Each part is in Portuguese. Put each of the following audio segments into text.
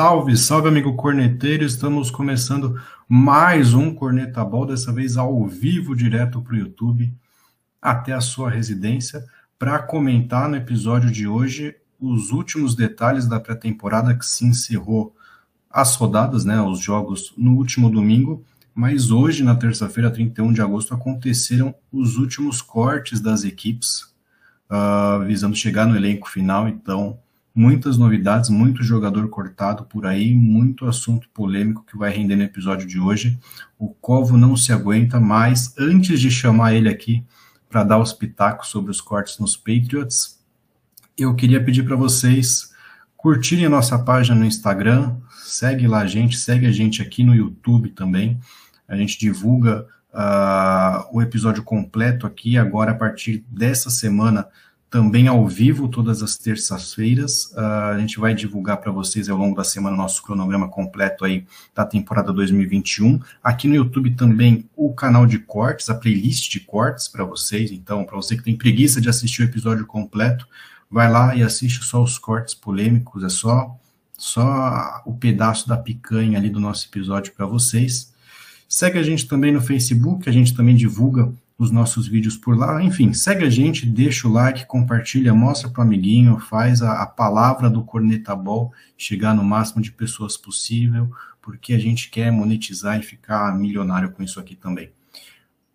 Salve, salve, amigo corneteiro! Estamos começando mais um Corneta Ball, dessa vez ao vivo, direto para o YouTube, até a sua residência, para comentar no episódio de hoje os últimos detalhes da pré-temporada que se encerrou as rodadas, né, os jogos no último domingo, mas hoje, na terça-feira, 31 de agosto, aconteceram os últimos cortes das equipes, uh, visando chegar no elenco final, então muitas novidades, muito jogador cortado por aí, muito assunto polêmico que vai render no episódio de hoje. O Covo não se aguenta, mas antes de chamar ele aqui para dar os pitacos sobre os cortes nos Patriots, eu queria pedir para vocês curtirem a nossa página no Instagram, segue lá a gente, segue a gente aqui no YouTube também. A gente divulga uh, o episódio completo aqui agora a partir dessa semana também ao vivo todas as terças-feiras. Uh, a gente vai divulgar para vocês ao longo da semana o nosso cronograma completo aí da temporada 2021. Aqui no YouTube também o canal de cortes, a playlist de cortes para vocês. Então, para você que tem preguiça de assistir o episódio completo, vai lá e assiste só os cortes polêmicos, é só só o pedaço da picanha ali do nosso episódio para vocês. Segue a gente também no Facebook, a gente também divulga os nossos vídeos por lá. Enfim, segue a gente, deixa o like, compartilha, mostra para o amiguinho, faz a, a, palavra do Corneta Ball chegar no máximo de pessoas possível, porque a gente quer monetizar e ficar milionário com isso aqui também.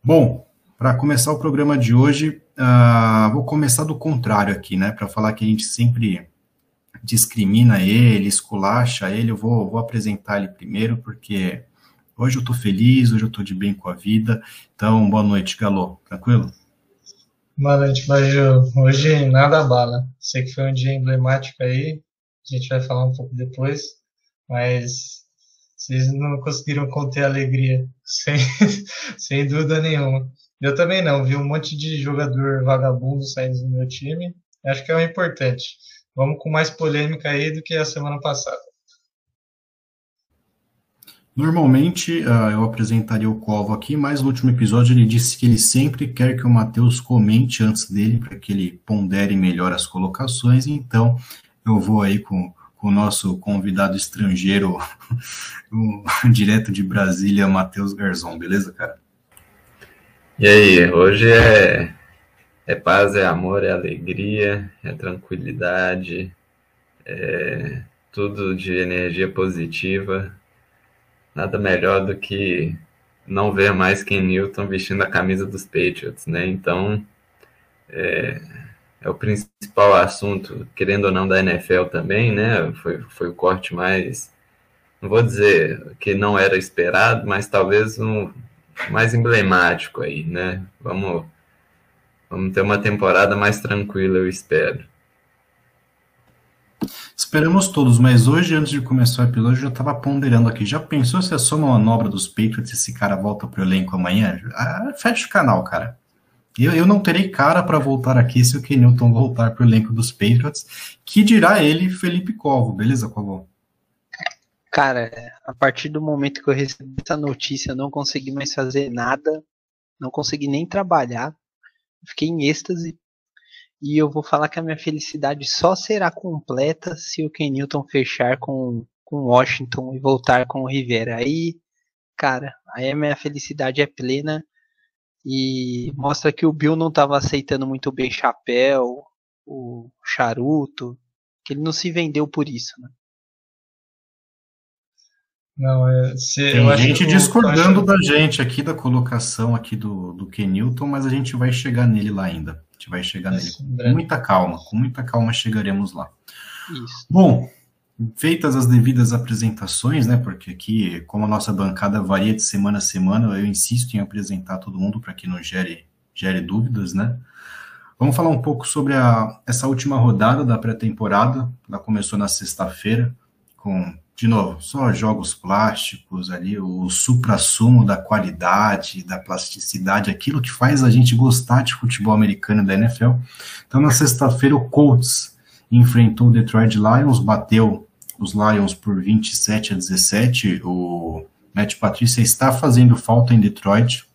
Bom, para começar o programa de hoje, uh, vou começar do contrário aqui, né? Para falar que a gente sempre discrimina ele, esculacha ele, eu vou, vou apresentar ele primeiro, porque Hoje eu tô feliz, hoje eu tô de bem com a vida. Então, boa noite, Galô. Tranquilo? Boa noite, Baju. Hoje nada bala. Sei que foi um dia emblemático aí. A gente vai falar um pouco depois. Mas vocês não conseguiram conter a alegria. Sem, sem dúvida nenhuma. Eu também não. Vi um monte de jogador vagabundo saindo do meu time. Acho que é o importante. Vamos com mais polêmica aí do que a semana passada. Normalmente uh, eu apresentaria o Covo aqui, mas no último episódio ele disse que ele sempre quer que o Matheus comente antes dele, para que ele pondere melhor as colocações, então eu vou aí com, com o nosso convidado estrangeiro, direto de Brasília, Matheus Garzon, beleza, cara? E aí, hoje é, é paz, é amor, é alegria, é tranquilidade, é tudo de energia positiva nada melhor do que não ver mais Ken Newton vestindo a camisa dos Patriots, né? Então, é, é, o principal assunto, querendo ou não, da NFL também, né? Foi, foi o corte mais, não vou dizer que não era esperado, mas talvez um mais emblemático aí, né? Vamos, vamos ter uma temporada mais tranquila, eu espero. Esperamos todos, mas hoje, antes de começar o episódio, eu já estava ponderando aqui. Já pensou se é só uma manobra dos Patriots e esse cara volta pro elenco amanhã? Ah, fecha o canal, cara. Eu, eu não terei cara para voltar aqui se o Kenilton voltar pro elenco dos Patriots. Que dirá ele, Felipe Covo. Beleza, Covo? Cara, a partir do momento que eu recebi essa notícia, eu não consegui mais fazer nada. Não consegui nem trabalhar. Fiquei em êxtase e eu vou falar que a minha felicidade só será completa se o Ken Newton fechar com, com Washington e voltar com o Rivera. Aí, cara, aí a minha felicidade é plena e mostra que o Bill não estava aceitando muito bem chapéu, o charuto, que ele não se vendeu por isso, né? Não, é, se, Tem gente discordando acho... da gente aqui da colocação aqui do, do Ken Newton, mas a gente vai chegar nele lá ainda gente vai chegar nele com muita calma, com muita calma chegaremos lá. Isso. Bom, feitas as devidas apresentações, né? Porque aqui, como a nossa bancada varia de semana a semana, eu insisto em apresentar todo mundo para que não gere, gere dúvidas, né? Vamos falar um pouco sobre a, essa última rodada da pré-temporada. Ela começou na sexta-feira com de novo, só jogos plásticos ali, o supra-sumo da qualidade, da plasticidade, aquilo que faz a gente gostar de futebol americano da NFL. Então, na sexta-feira, o Colts enfrentou o Detroit Lions, bateu os Lions por 27 a 17. O Matt Patrícia está fazendo falta em Detroit.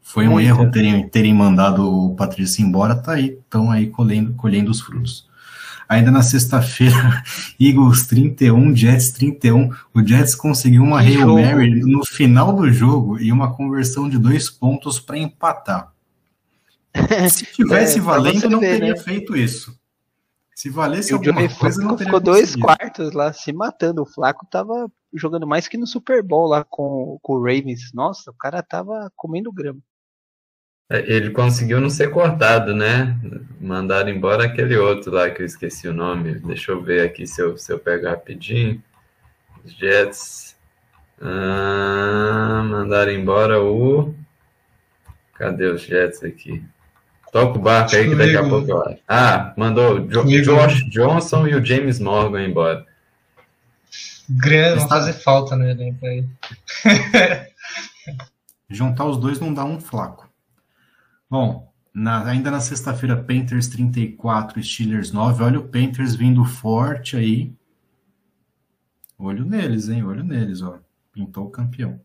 Foi um erro terem, terem mandado o Patrícia embora, tá aí, estão aí colhendo, colhendo os frutos. Ainda na sexta-feira, Eagles 31, Jets 31. O Jets conseguiu uma Hail Mary no final do jogo e uma conversão de dois pontos para empatar. Se tivesse é, valendo, não ver, teria né? feito isso. Se valesse alguma Johnny coisa, não teria ficou dois quartos lá se matando. O Flaco tava jogando mais que no Super Bowl lá com, com o Ravens. Nossa, o cara tava comendo grama. É, ele conseguiu não ser cortado, né? Mandaram embora aquele outro lá que eu esqueci o nome. Deixa eu ver aqui se eu, se eu pego rapidinho. Os Jets. Ah, mandaram embora o. Cadê os Jets aqui? Toca o barco aí que daqui a pouco eu acho. Ah, mandou jo Josh Johnson e o James Morgan embora. Grande, fazer falta no elenco aí. Juntar os dois não dá um flaco. Bom, na, ainda na sexta-feira, Panthers 34, Steelers 9. Olha o Panthers vindo forte aí. Olho neles, hein? Olho neles, ó. Pintou o campeão.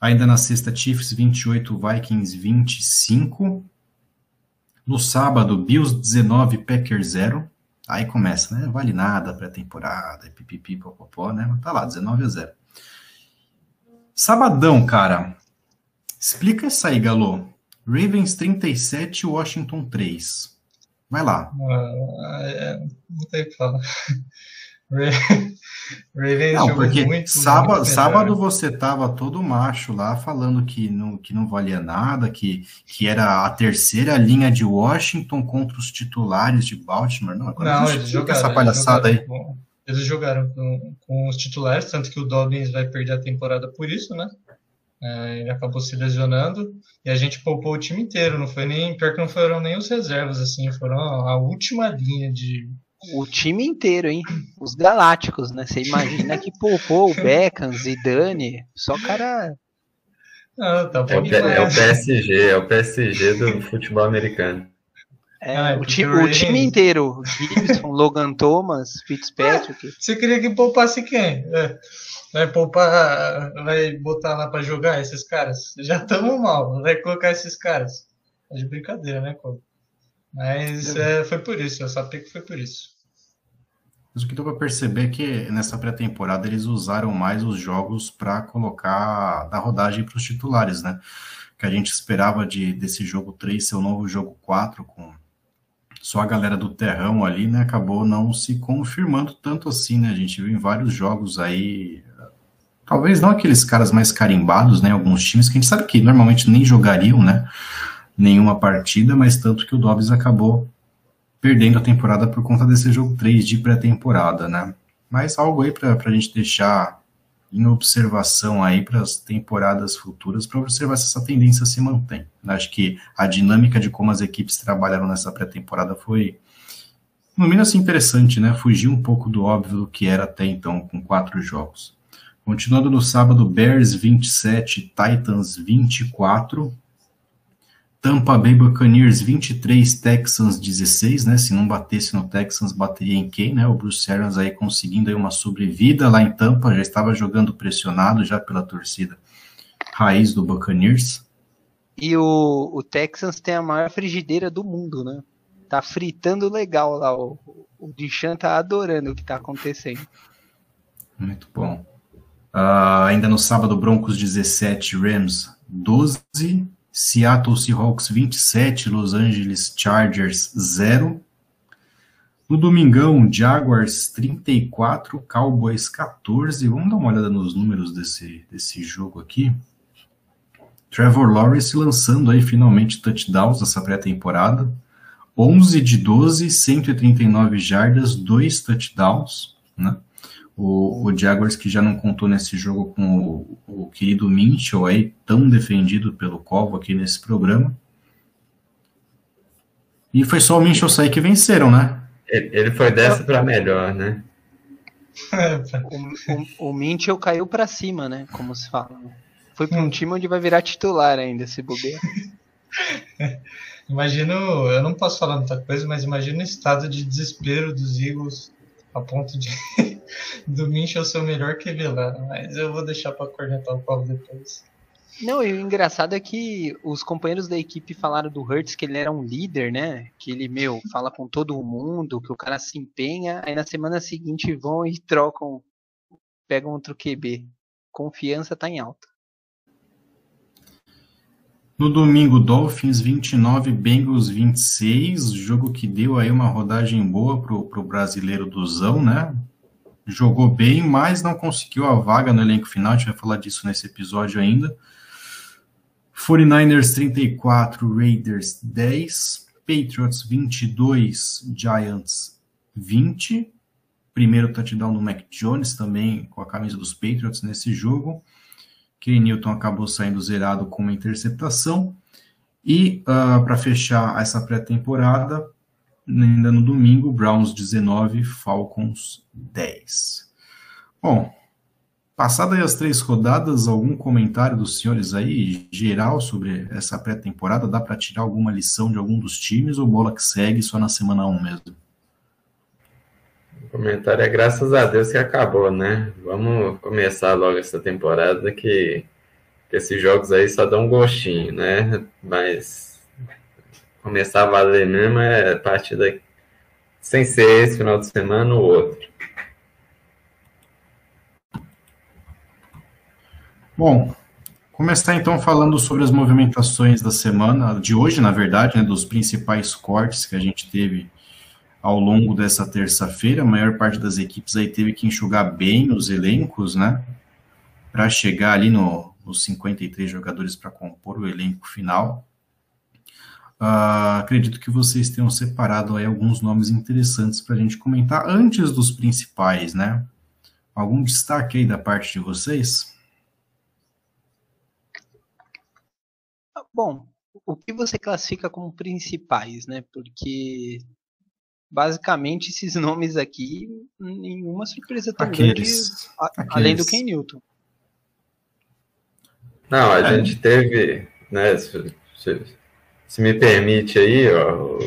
Ainda na sexta, Chiefs 28, Vikings 25. No sábado, Bills 19, Packers 0. Aí começa, né? Vale nada pré-temporada, pipipi, popopó, né? Mas tá lá, 19 a 0. Sabadão, cara. Explica essa aí, Galo. Ravens 37, Washington 3. Vai lá. Ah, é, não tem o que falar. Ravens não, porque muito, sábado, muito sábado você tava todo macho lá falando que não, que não valia nada, que, que era a terceira linha de Washington contra os titulares de Baltimore. Não, agora não eles jogaram, essa palhaçada eles jogaram, aí. Eles jogaram com, com os titulares, tanto que o Dobbins vai perder a temporada por isso, né? É, ele acabou se lesionando e a gente poupou o time inteiro. Não foi nem pior que não foram nem os reservas, assim, foram a última linha de o time inteiro, hein? Os Galácticos, né? Você imagina que poupou o Beckham, Zidane, só cara. Não, tá é, o, é, o PSG, é o PSG do futebol americano. É, ah, o, ti, o time inteiro, Gibson, Logan Thomas, Fitzpatrick. você queria que poupasse quem? É. Vai poupar, vai botar lá para jogar esses caras? Já estamos mal, vai colocar esses caras. É de brincadeira, né, Coco? Mas é, foi por isso, eu sabia que foi por isso. Mas o que deu para perceber é que nessa pré-temporada eles usaram mais os jogos para colocar da rodagem para os titulares, né? Que a gente esperava de desse jogo 3 ser o novo jogo 4 com só a galera do terrão ali, né? Acabou não se confirmando tanto assim, né? A gente viu em vários jogos aí, talvez não aqueles caras mais carimbados, né? Alguns times que a gente sabe que normalmente nem jogariam, né? nenhuma partida, mas tanto que o Dobbs acabou perdendo a temporada por conta desse jogo 3 de pré-temporada, né? Mas algo aí para a gente deixar em observação aí para as temporadas futuras, para observar se essa tendência se mantém. Acho que a dinâmica de como as equipes trabalharam nessa pré-temporada foi, no mínimo assim, interessante, né? Fugir um pouco do óbvio do que era até então, com quatro jogos. Continuando no sábado, Bears 27, Titans 24. Tampa Bay Buccaneers 23, Texans 16, né? Se não batesse no Texans, bateria em quem, né? O Bruce Arians aí conseguindo aí uma sobrevida lá em Tampa, já estava jogando pressionado já pela torcida raiz do Buccaneers. E o, o Texans tem a maior frigideira do mundo, né? Tá fritando legal lá. O, o Dichan tá adorando o que tá acontecendo. Muito bom. Uh, ainda no sábado, Broncos 17, Rams 12. Seattle Seahawks 27, Los Angeles Chargers 0. No domingão, Jaguars 34, Cowboys 14. Vamos dar uma olhada nos números desse, desse jogo aqui. Trevor Lawrence lançando aí finalmente touchdowns nessa pré-temporada. 11 de 12, 139 jardas, 2 touchdowns, né? O, o Jaguars que já não contou nesse jogo com o, o querido Minchel aí, tão defendido pelo Covo aqui nesse programa. E foi só o Minchel sair que venceram, né? Ele, ele foi dessa para melhor, né? o, o, o Minchel caiu para cima, né? Como se fala. Foi para um time onde vai virar titular ainda, se bobear. imagino, eu não posso falar muita coisa, mas imagino o estado de desespero dos Eagles a ponto de do Minch o seu melhor que Vilana, mas eu vou deixar para cornetar o Paulo depois. Não, e o engraçado é que os companheiros da equipe falaram do Hurts que ele era um líder, né? Que ele, meu, fala com todo mundo, que o cara se empenha, aí na semana seguinte vão e trocam, pegam outro QB. Confiança tá em alta. No domingo, Dolphins 29, Bengals 26, jogo que deu aí uma rodagem boa pro, pro brasileiro Duzão, né? Jogou bem, mas não conseguiu a vaga no elenco final, a gente vai falar disso nesse episódio ainda. 49ers 34, Raiders 10, Patriots 22, Giants 20. Primeiro touchdown do Mac Jones também com a camisa dos Patriots nesse jogo. Ken Newton acabou saindo zerado com uma interceptação. E uh, ah, para fechar essa pré-temporada, ainda no domingo, Browns 19, Falcons 10. Bom, passadas as três rodadas, algum comentário dos senhores aí, geral, sobre essa pré-temporada? Dá para tirar alguma lição de algum dos times ou bola que segue só na semana 1 mesmo? O comentário é graças a Deus que acabou, né? Vamos começar logo essa temporada que, que esses jogos aí só dão um gostinho, né? Mas começar a valer mesmo é a partir daqui. Sem ser esse final de semana ou outro. Bom, começar então falando sobre as movimentações da semana, de hoje, na verdade, né, dos principais cortes que a gente teve ao longo dessa terça-feira. A maior parte das equipes aí teve que enxugar bem os elencos, né? Para chegar ali no, nos 53 jogadores para compor o elenco final. Uh, acredito que vocês tenham separado aí alguns nomes interessantes para a gente comentar antes dos principais, né? Algum destaque aí da parte de vocês? Bom, o que você classifica como principais, né? Porque basicamente esses nomes aqui, nenhuma surpresa tão aqueles, grande, aqueles. além do Ken Newton. Não, a é. gente teve, né, se, se, se, me permite aí, ó, o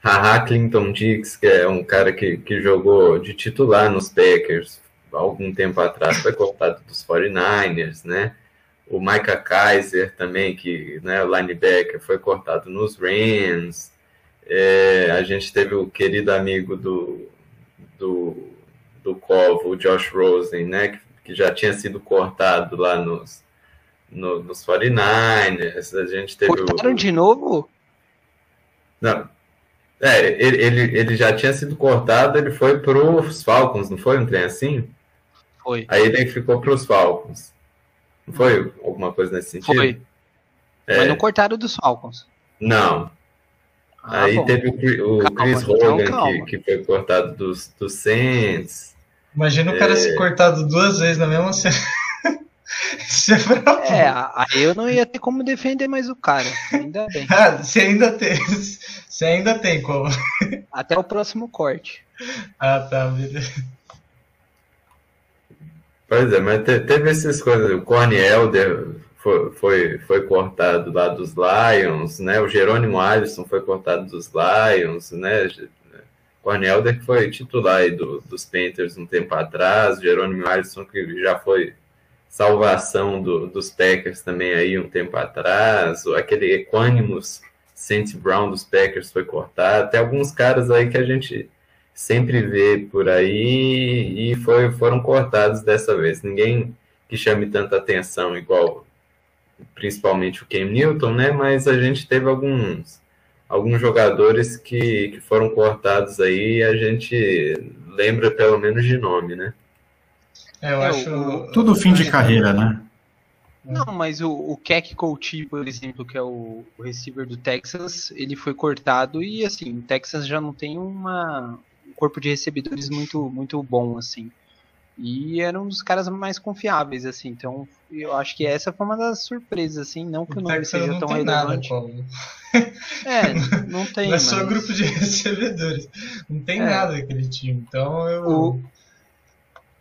Haha Clinton Dix, que é um cara que, que jogou de titular nos Packers algum tempo atrás, foi cortado dos 49ers, né? O Micah Kaiser também, que, né, o linebacker, foi cortado nos Rams. É, a gente teve o querido amigo do, do, do Covo, o Josh Rosen, né, que, que já tinha sido cortado lá nos, no, nos 49ers. A gente teve Cortaram o, de novo? Não. É, ele, ele, ele já tinha sido cortado, ele foi para os Falcons, não foi um trem assim? Foi. Aí ele ficou para os Falcons. Não foi alguma coisa nesse sentido? Foi. É. Mas não cortaram dos Falcons. Não. Ah, Aí bom. teve o, o calma, Chris então Hogan, que, que foi cortado dos, dos Saints. Imagina o cara é... ser cortado duas vezes na mesma cena. é, é aí eu não ia ter como defender mais o cara. Ainda bem. Ah, você ainda tem. Você ainda tem como. Até o próximo corte. Ah, tá, beleza. Pois é, mas teve essas coisas. O Corny Elder foi, foi, foi cortado lá dos Lions, né? O Jerônimo Alisson foi cortado dos Lions, né? Cornelder que foi titular do, dos Panthers um tempo atrás, Jerônimo Alisson que já foi salvação do, dos Packers também aí um tempo atrás, aquele Equanimus Saint Brown dos Packers foi cortado, tem alguns caras aí que a gente sempre vê por aí e foi, foram cortados dessa vez. Ninguém que chame tanta atenção igual principalmente o Cam Newton, né? Mas a gente teve alguns alguns jogadores que, que foram cortados aí, a gente lembra pelo menos de nome, né? É, eu é, acho o, tudo fim de carreira, né? Não, mas o, o Keck Coutinho, por exemplo, que é o, o, receiver do Texas, ele foi cortado e assim, o Texas já não tem uma, um corpo de recebedores muito muito bom assim. E era um dos caras mais confiáveis, assim. Então, eu acho que essa foi uma das surpresas, assim. Não que o, nome seja tão relevante. é, não tem. Não é só grupo de recebedores. Não tem é. nada aquele time. Então, eu. O...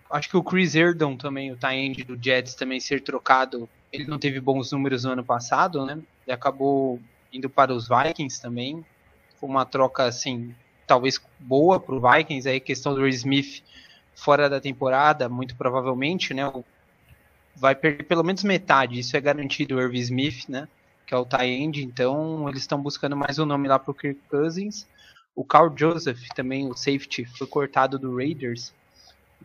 Acho que o Chris Erdon também, o tie do Jets, também ser trocado. Ele não teve bons números no ano passado, né? E acabou indo para os Vikings também. Foi uma troca, assim, talvez boa para o Vikings. Aí, questão do Smith fora da temporada, muito provavelmente, né? vai perder pelo menos metade. Isso é garantido o Irv Smith, né? Que é o tie end, então eles estão buscando mais um nome lá pro Kirk Cousins. O Carl Joseph, também o safety, foi cortado do Raiders.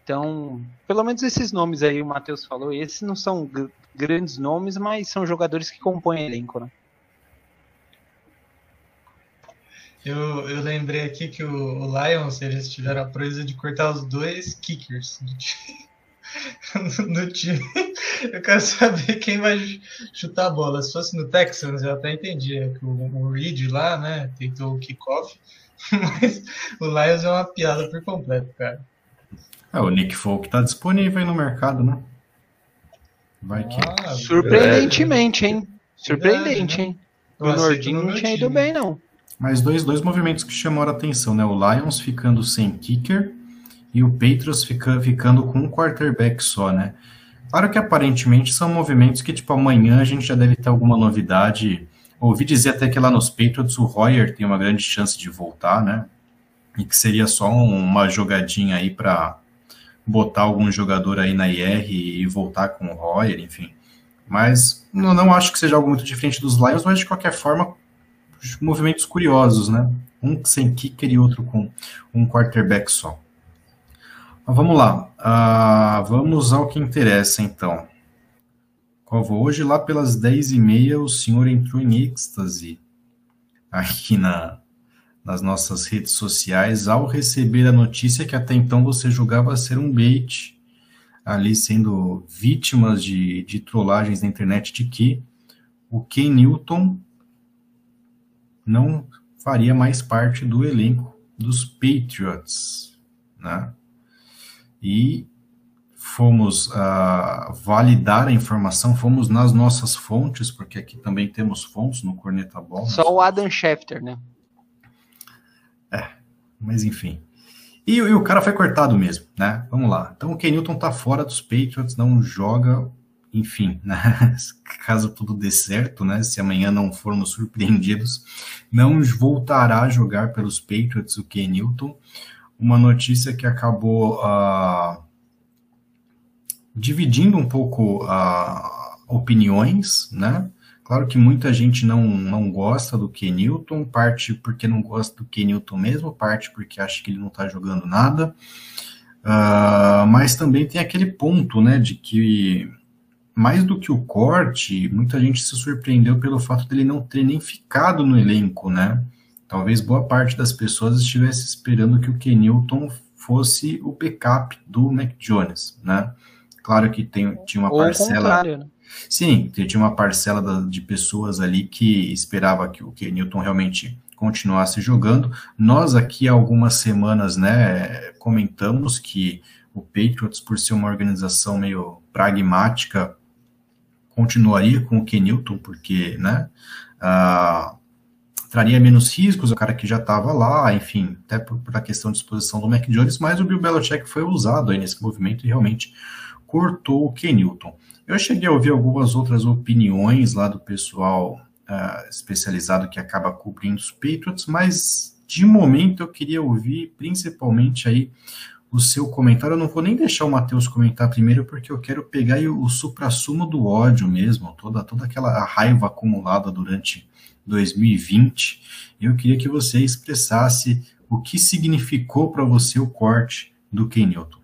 Então, pelo menos esses nomes aí o Matheus falou, esses não são grandes nomes, mas são jogadores que compõem elenco, né? Eu, eu lembrei aqui que o, o Lions, eles tiveram a proeza de cortar os dois kickers do time. no time. Eu quero saber quem vai chutar a bola. Se fosse no Texans, eu até entendia que o, o Reed lá, né, tentou o kickoff, mas o Lions é uma piada por completo, cara. É, o Nick Folk tá disponível aí no mercado, né? Vai que. Ah, Surpreendentemente, hein? Surpreendente, hein? O Nordinho não tinha ido bem, não. Mas dois, dois movimentos que chamaram a atenção, né? O Lions ficando sem kicker e o Patriots fica, ficando com um quarterback só, né? Claro que aparentemente são movimentos que, tipo, amanhã a gente já deve ter alguma novidade. Ouvi dizer até que lá nos Patriots o Royer tem uma grande chance de voltar, né? E que seria só uma jogadinha aí para botar algum jogador aí na IR e voltar com o Royer, enfim. Mas não, não acho que seja algo muito diferente dos Lions, mas de qualquer forma movimentos curiosos, né? Um sem kicker e outro com um quarterback só. Mas vamos lá. Uh, vamos ao que interessa, então. Hoje, lá pelas 10h30, o senhor entrou em êxtase aqui na, nas nossas redes sociais ao receber a notícia que até então você julgava ser um bait, ali sendo vítimas de, de trollagens na internet de que o Ken Newton não faria mais parte do elenco dos Patriots, né? E fomos uh, validar a informação, fomos nas nossas fontes, porque aqui também temos fontes no Corneta Ball. Só o Adam Schefter, né? É, mas enfim. E, e, o cara foi cortado mesmo, né? Vamos lá. Então o Kenilton tá fora dos Patriots, não joga enfim, né, caso tudo dê certo, né, se amanhã não formos surpreendidos, não voltará a jogar pelos Patriots o Ken Newton. Uma notícia que acabou uh, dividindo um pouco uh, opiniões, né? Claro que muita gente não, não gosta do Ken Newton, parte porque não gosta do Ken Newton mesmo, parte porque acha que ele não está jogando nada. Uh, mas também tem aquele ponto, né, de que mais do que o corte, muita gente se surpreendeu pelo fato dele não ter nem ficado no elenco, né? Talvez boa parte das pessoas estivesse esperando que o Kenilton fosse o backup do Mac Jones, né? Claro que tem, tinha uma Ou parcela. Né? Sim, tinha uma parcela de pessoas ali que esperava que o Kenilton realmente continuasse jogando. Nós aqui há algumas semanas, né, comentamos que o Patriots, por ser uma organização meio pragmática, continuaria com o Kenilton, porque, né, uh, traria menos riscos, o cara que já estava lá, enfim, até por, por, a questão de exposição do Mac Jones, mas o Bill Belichick foi usado aí nesse movimento e realmente cortou o Kenilton. Eu cheguei a ouvir algumas outras opiniões lá do pessoal uh, especializado que acaba cobrindo os Patriots, mas de momento eu queria ouvir principalmente aí o seu comentário. Eu não vou nem deixar o Matheus comentar primeiro, porque eu quero pegar o, o supra-sumo do ódio mesmo, toda, toda aquela raiva acumulada durante 2020. Eu queria que você expressasse o que significou para você o corte do Ken Newton.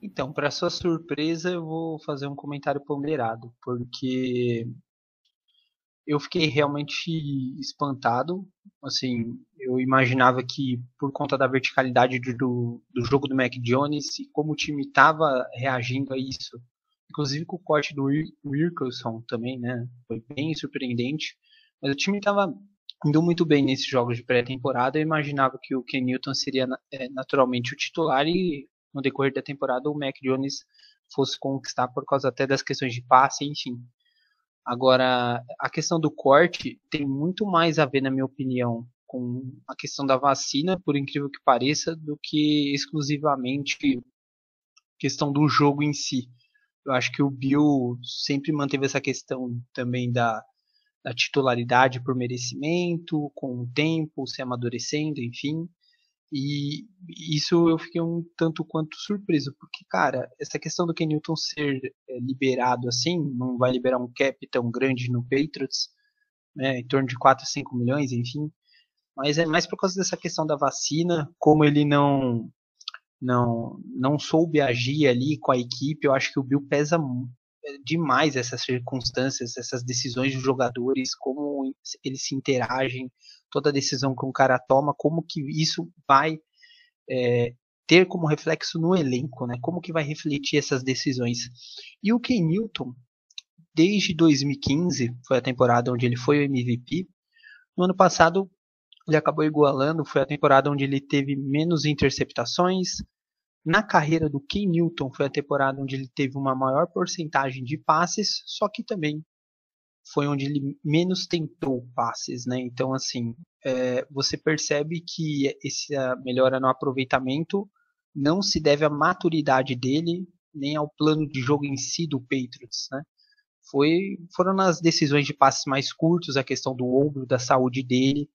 Então, para sua surpresa, eu vou fazer um comentário ponderado, porque eu fiquei realmente espantado. Assim, eu imaginava que por conta da verticalidade do, do jogo do Mac Jones e como o time estava reagindo a isso, inclusive com o corte do Wilkerson também, né? Foi bem surpreendente. Mas o time estava indo muito bem nesses jogos de pré-temporada. Eu imaginava que o Ken Newton seria é, naturalmente o titular e no decorrer da temporada o Mac Jones fosse conquistar por causa até das questões de passe, enfim. Agora, a questão do corte tem muito mais a ver, na minha opinião, com a questão da vacina, por incrível que pareça, do que exclusivamente questão do jogo em si. Eu acho que o Bill sempre manteve essa questão também da, da titularidade por merecimento, com o tempo, se amadurecendo, enfim. E isso eu fiquei um tanto quanto surpreso, porque, cara, essa questão do Ken Newton ser é, liberado assim, não vai liberar um cap tão grande no Patriots, né, em torno de 4 a 5 milhões, enfim, mas é mais por causa dessa questão da vacina, como ele não não não soube agir ali com a equipe, eu acho que o Bill pesa é, demais essas circunstâncias, essas decisões dos jogadores, como eles se interagem, toda decisão que um cara toma, como que isso vai é, ter como reflexo no elenco, né? Como que vai refletir essas decisões? E o Ken Newton, desde 2015, foi a temporada onde ele foi o MVP. No ano passado, ele acabou igualando, foi a temporada onde ele teve menos interceptações. Na carreira do Ken Newton, foi a temporada onde ele teve uma maior porcentagem de passes, só que também foi onde ele menos tentou passes, né? Então, assim, é, você percebe que essa melhora no aproveitamento não se deve à maturidade dele, nem ao plano de jogo em si do Patriots, né? Foi, foram nas decisões de passes mais curtos, a questão do ombro, da saúde dele,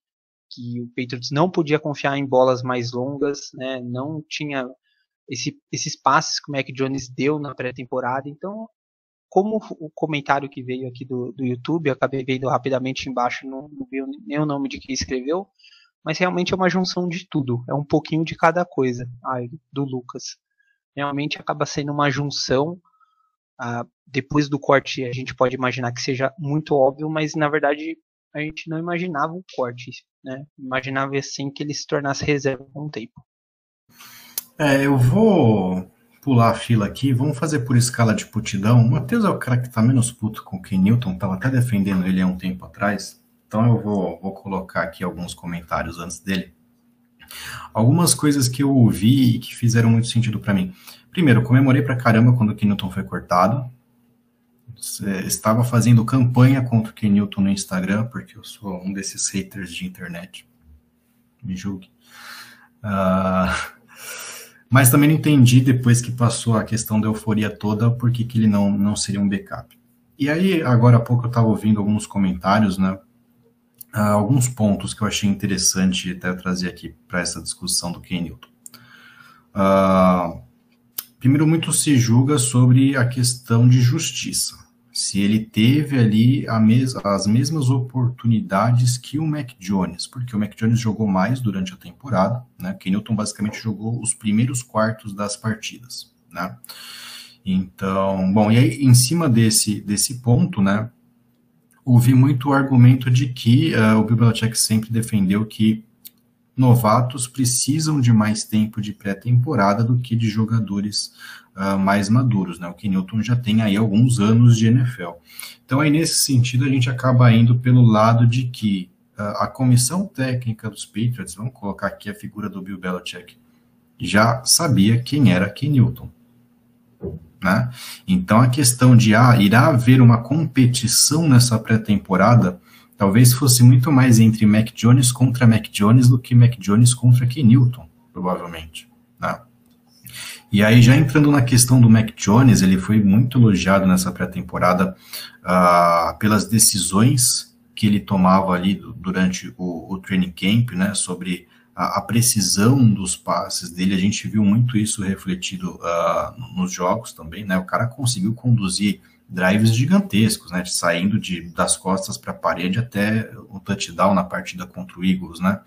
que o Patriots não podia confiar em bolas mais longas, né? Não tinha esse, esses passes que o Mac Jones deu na pré-temporada, então como o comentário que veio aqui do, do YouTube, eu acabei vendo rapidamente embaixo, não, não vi nem o nome de quem escreveu, mas realmente é uma junção de tudo, é um pouquinho de cada coisa, ai, do Lucas. Realmente acaba sendo uma junção. Ah, depois do corte, a gente pode imaginar que seja muito óbvio, mas na verdade a gente não imaginava o corte, né? Imaginava assim que ele se tornasse reserva com o tempo. É, eu vou pular a fila aqui, vamos fazer por escala de putidão. O Matheus é o cara que está menos puto com o Ken Newton, estava até defendendo ele há um tempo atrás. Então eu vou, vou colocar aqui alguns comentários antes dele. Algumas coisas que eu ouvi e que fizeram muito sentido para mim. Primeiro, comemorei pra caramba quando o Ken Newton foi cortado. Estava fazendo campanha contra o Ken Newton no Instagram, porque eu sou um desses haters de internet. Me julgue. Uh, mas também não entendi, depois que passou a questão da euforia toda, por que, ele não, não seria um backup. E aí, agora há pouco eu estava ouvindo alguns comentários, né? Uh, alguns pontos que eu achei interessante até trazer aqui para essa discussão do Ken Newton. Uh, primeiro, muito se julga sobre a questão de justiça se ele teve ali mes as mesmas oportunidades que o Mac Jones, porque o Mac Jones jogou mais durante a temporada, né? Que Newton basicamente jogou os primeiros quartos das partidas, né? Então, bom, e aí em cima desse desse ponto, né? Ouvi muito o argumento de que uh, o Belichick sempre defendeu que novatos precisam de mais tempo de pré-temporada do que de jogadores uh, mais maduros, né? O que Newton já tem aí alguns anos de NFL. Então, aí nesse sentido, a gente acaba indo pelo lado de que uh, a comissão técnica dos Patriots, vamos colocar aqui a figura do Bill Belichick, já sabia quem era Ken Newton. Né? Então, a questão de ah, irá haver uma competição nessa pré-temporada talvez fosse muito mais entre Mac Jones contra Mac Jones do que Mac Jones contra Ken Newton, provavelmente. E aí, já entrando na questão do Mac Jones, ele foi muito elogiado nessa pré-temporada uh, pelas decisões que ele tomava ali durante o, o training camp, né, sobre a, a, precisão dos passes dele. A gente viu muito isso refletido uh, nos jogos também, né? O cara conseguiu conduzir drives gigantescos, né, saindo de, das costas para a parede até o touchdown na partida contra o Eagles, né?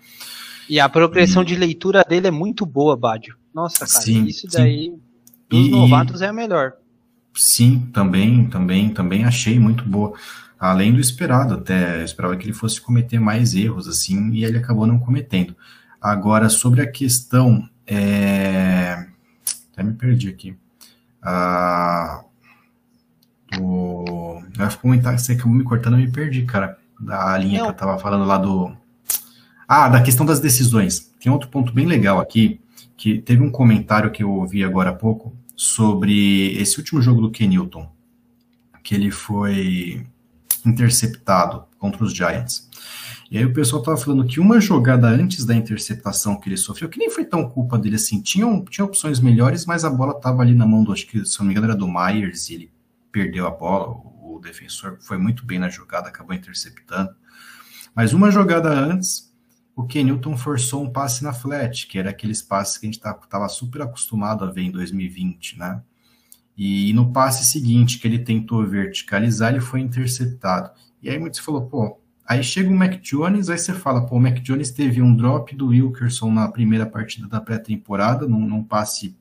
E a progressão e... de leitura dele é muito boa, Bádio. Nossa, cara, sim, isso daí sim. dos e, novatos é a melhor. Sim, também, também, também achei muito boa. Além do esperado, até eu esperava que ele fosse cometer mais erros assim, e ele acabou não cometendo. Agora, sobre a questão, é... até me perdi aqui. Ah, o... Eu ia comentar, você acabou me cortando, eu me perdi, cara, da linha não. que eu tava falando lá do. Ah, da questão das decisões. Tem outro ponto bem legal aqui, que teve um comentário que eu ouvi agora há pouco sobre esse último jogo do Ken Newton, que ele foi interceptado contra os Giants. E aí o pessoal tava falando que uma jogada antes da interceptação que ele sofreu, que nem foi tão culpa dele assim, tinha, tinha opções melhores, mas a bola tava ali na mão do, acho que se não me engano era do Myers, e ele perdeu a bola, o defensor foi muito bem na jogada, acabou interceptando. Mas uma jogada antes, o Kenilton forçou um passe na flat, que era aqueles passes que a gente estava tá, super acostumado a ver em 2020, né? E no passe seguinte, que ele tentou verticalizar, ele foi interceptado. E aí você falou, pô, aí chega o Mac Jones, aí você fala, pô, o Mac Jones teve um drop do Wilkerson na primeira partida da pré-temporada, num, num passe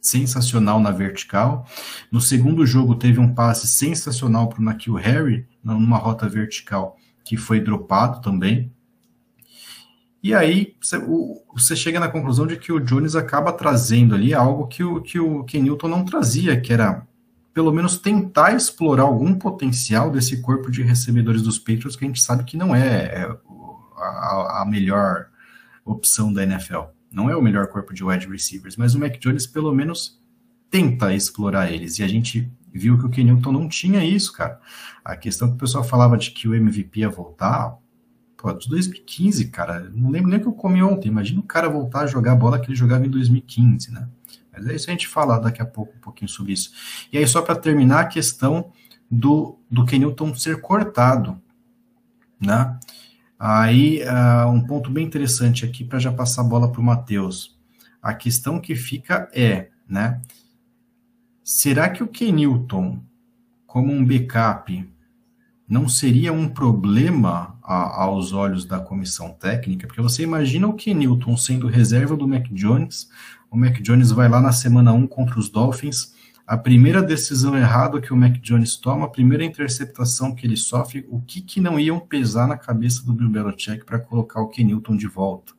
sensacional na vertical. No segundo jogo, teve um passe sensacional para o Nakil Harry, numa rota vertical, que foi dropado também. E aí você chega na conclusão de que o Jones acaba trazendo ali algo que o, que o Kenilton não trazia, que era pelo menos tentar explorar algum potencial desse corpo de recebedores dos Patriots, que a gente sabe que não é, é a, a melhor opção da NFL. Não é o melhor corpo de wide receivers, mas o Mac Jones pelo menos tenta explorar eles. E a gente viu que o Kenilton não tinha isso, cara. A questão que o pessoal falava de que o MVP ia voltar, pô, de 2015, cara. Não lembro nem o que eu comi ontem. Imagina o cara voltar a jogar a bola que ele jogava em 2015, né? Mas é isso a gente fala daqui a pouco um pouquinho sobre isso. E aí, só para terminar, a questão do, do Kenilton ser cortado, né? Aí, uh, um ponto bem interessante aqui para já passar a bola para o Matheus. A questão que fica é, né? Será que o Kenilton, como um backup, não seria um problema a, aos olhos da comissão técnica? Porque você imagina o Kenilton sendo reserva do Mac Jones, o Mac Jones vai lá na semana 1 contra os Dolphins, a primeira decisão errada que o Mac Jones toma, a primeira interceptação que ele sofre, o que, que não iam pesar na cabeça do Bill Belichick para colocar o Kenilton de volta?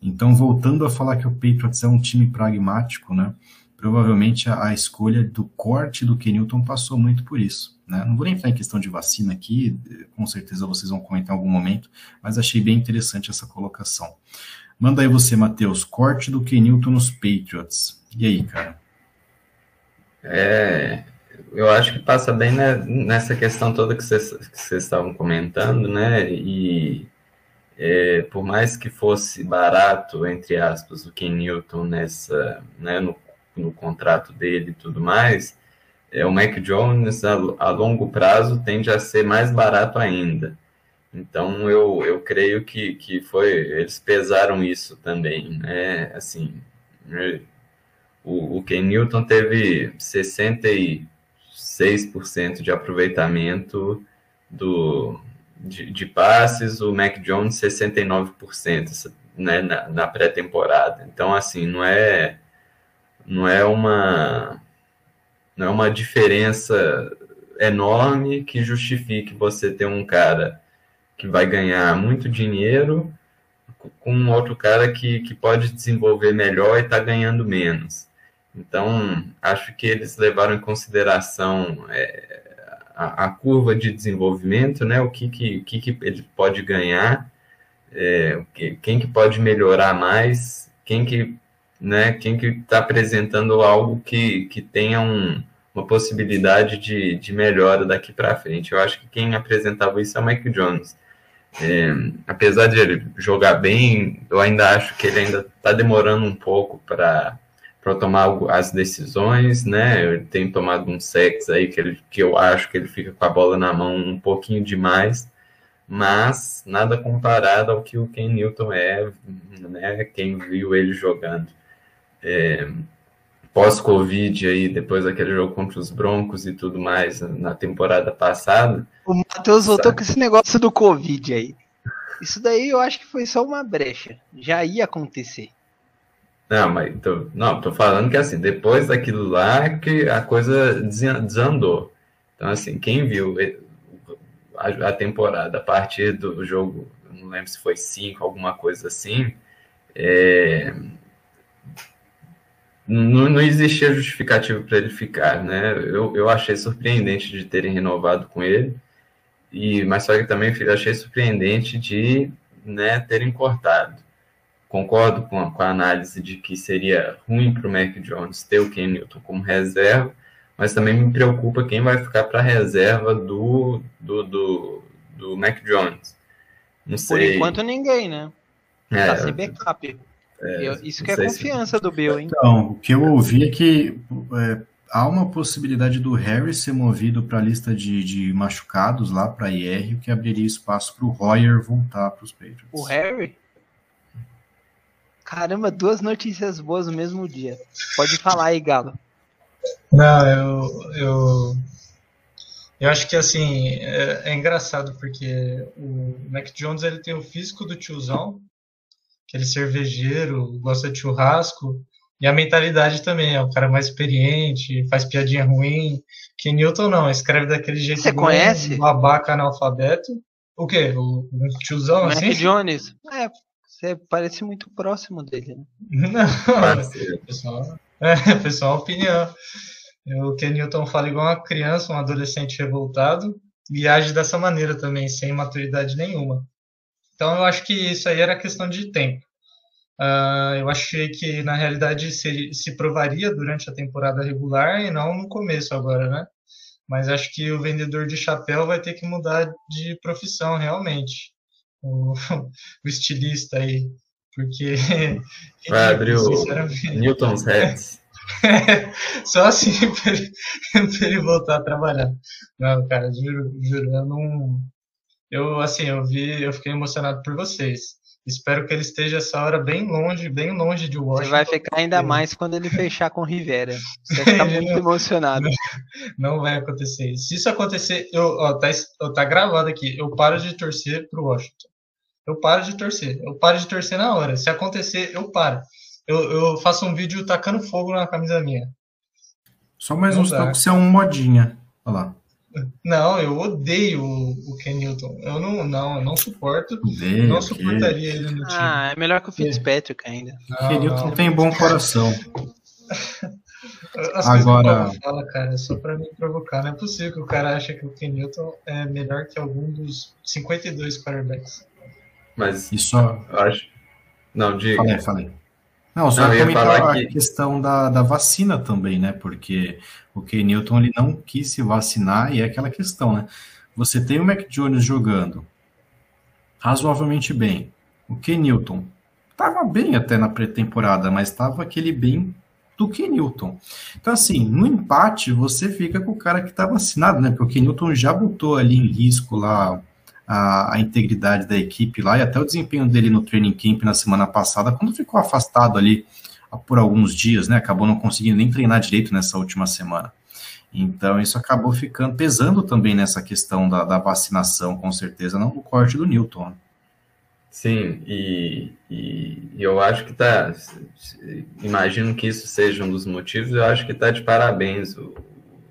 Então, voltando a falar que o Patriots é um time pragmático, né? Provavelmente a, a escolha do corte do Kenilton passou muito por isso. Né? Não vou nem entrar em questão de vacina aqui, com certeza vocês vão comentar em algum momento, mas achei bem interessante essa colocação. Manda aí você, Matheus, corte do Kenilton nos Patriots. E aí, cara? É, eu acho que passa bem né, nessa questão toda que vocês, estavam comentando, né? E é, por mais que fosse barato, entre aspas, o Ken Newton nessa, né, no, no contrato dele e tudo mais, o Mac Jones a, a, longo prazo tende a ser mais barato ainda. Então eu, eu creio que, que foi eles pesaram isso também, né? Assim, o, o Ken Newton teve 66% de aproveitamento do, de, de, passes, o Mac Jones 69% né, na, na pré-temporada. Então, assim, não é, não é uma não é uma diferença enorme que justifique você ter um cara que vai ganhar muito dinheiro com um outro cara que, que pode desenvolver melhor e está ganhando menos. Então, acho que eles levaram em consideração é, a, a, curva de desenvolvimento, né? O que, que, que, que ele pode ganhar, é, quem que pode melhorar mais, quem que né, quem que está apresentando algo que, que tenha um, uma possibilidade de, de melhora daqui para frente. Eu acho que quem apresentava isso é o Mike Jones. É, apesar de ele jogar bem, eu ainda acho que ele ainda está demorando um pouco para para tomar as decisões, né? Ele tem tomado um sexo aí que, ele, que eu acho que ele fica com a bola na mão um pouquinho demais, mas nada comparado ao que o Ken Newton é, né? Quem viu ele jogando. É, Pós-Covid aí, depois daquele jogo contra os Broncos e tudo mais na temporada passada. O Matheus voltou com esse negócio do Covid aí. Isso daí eu acho que foi só uma brecha. Já ia acontecer. Não, mas tô, não, tô falando que assim, depois daquilo lá que a coisa desandou. Então, assim, quem viu a, a temporada a partir do jogo, não lembro se foi 5, alguma coisa assim, é, não, não existia justificativa para ele ficar, né? Eu, eu achei surpreendente de terem renovado com ele, e mas só que também achei surpreendente de né, terem cortado concordo com a, com a análise de que seria ruim para o Mac Jones ter o Ken Newton como reserva, mas também me preocupa quem vai ficar para a reserva do, do, do, do Mac Jones. Não sei. Por enquanto ninguém, né? É, tá sem backup. É, isso que é confiança se... do Bill, hein? Então, o que eu ouvi é que é, há uma possibilidade do Harry ser movido para a lista de, de machucados lá para IR, o que abriria espaço para o Royer voltar para os Patriots. O Harry? Caramba, duas notícias boas no mesmo dia. Pode falar aí, Galo. Não, eu, eu, eu acho que assim é, é engraçado porque o Mac Jones ele tem o físico do tiozão, aquele cervejeiro, gosta de churrasco, e a mentalidade também, é um cara mais experiente, faz piadinha ruim. Que Newton não, escreve daquele jeito. Você conhece? Um babaca analfabeto. O quê? O, o tiozão Mac assim? Jones. É, você parece muito próximo dele, né? Não, pessoal, é, pessoal, opinião. O Ken Newton fala igual uma criança, um adolescente revoltado, e age dessa maneira também, sem maturidade nenhuma. Então eu acho que isso aí era questão de tempo. Uh, eu achei que na realidade se, se provaria durante a temporada regular e não no começo agora, né? Mas acho que o vendedor de chapéu vai ter que mudar de profissão realmente. O, o estilista aí. Porque. Vai abrir o Newton's Heads. Só assim para ele, ele, voltar a trabalhar. Não, cara, juro, juro, eu não. Eu, assim, eu vi, eu fiquei emocionado por vocês. Espero que ele esteja essa hora bem longe, bem longe de Washington. Você vai ficar ainda mais quando ele fechar com Rivera. Você vai ficar muito emocionado. Não, vai acontecer. Se isso acontecer, eu, ó, tá, tá gravado aqui. Eu paro de torcer pro Washington. Eu paro de torcer. Eu paro de torcer na hora. Se acontecer, eu paro. Eu, eu faço um vídeo tacando fogo na camisa minha. Só mais um toque, você é um modinha. Olha lá. Não, eu odeio o, Ken Newton. Eu não, não, eu não suporto. Odeio, não suportaria ele no time. Ah, é melhor que o Fitzpatrick ainda. Não, Ken Newton tem bom coração. As Agora... fala, cara, é só pra me provocar. Não é possível que o cara ache que o Ken Newton é melhor que algum dos 52 quarterbacks. Mas isso eu acho. Não, diga. Falei, falei. Não, só não, comentar a que... questão da, da vacina também, né? Porque o Ken Newton ele não quis se vacinar e é aquela questão, né? Você tem o Mac Jones jogando razoavelmente bem. O Ken Newton estava bem até na pré-temporada, mas estava aquele bem do Ken Newton. Então, assim, no empate, você fica com o cara que está vacinado, né? Porque o Ken Newton já botou ali em risco lá a, a, integridade da equipe lá e até o desempenho dele no training camp na semana passada, quando ficou afastado ali por alguns dias, né? Acabou não conseguindo nem treinar direito nessa última semana. Então, isso acabou ficando pesando também nessa questão da, da vacinação, com certeza, não no corte do Newton. Né? Sim, e, e, eu acho que tá. Imagino que isso seja um dos motivos, eu acho que tá de parabéns o,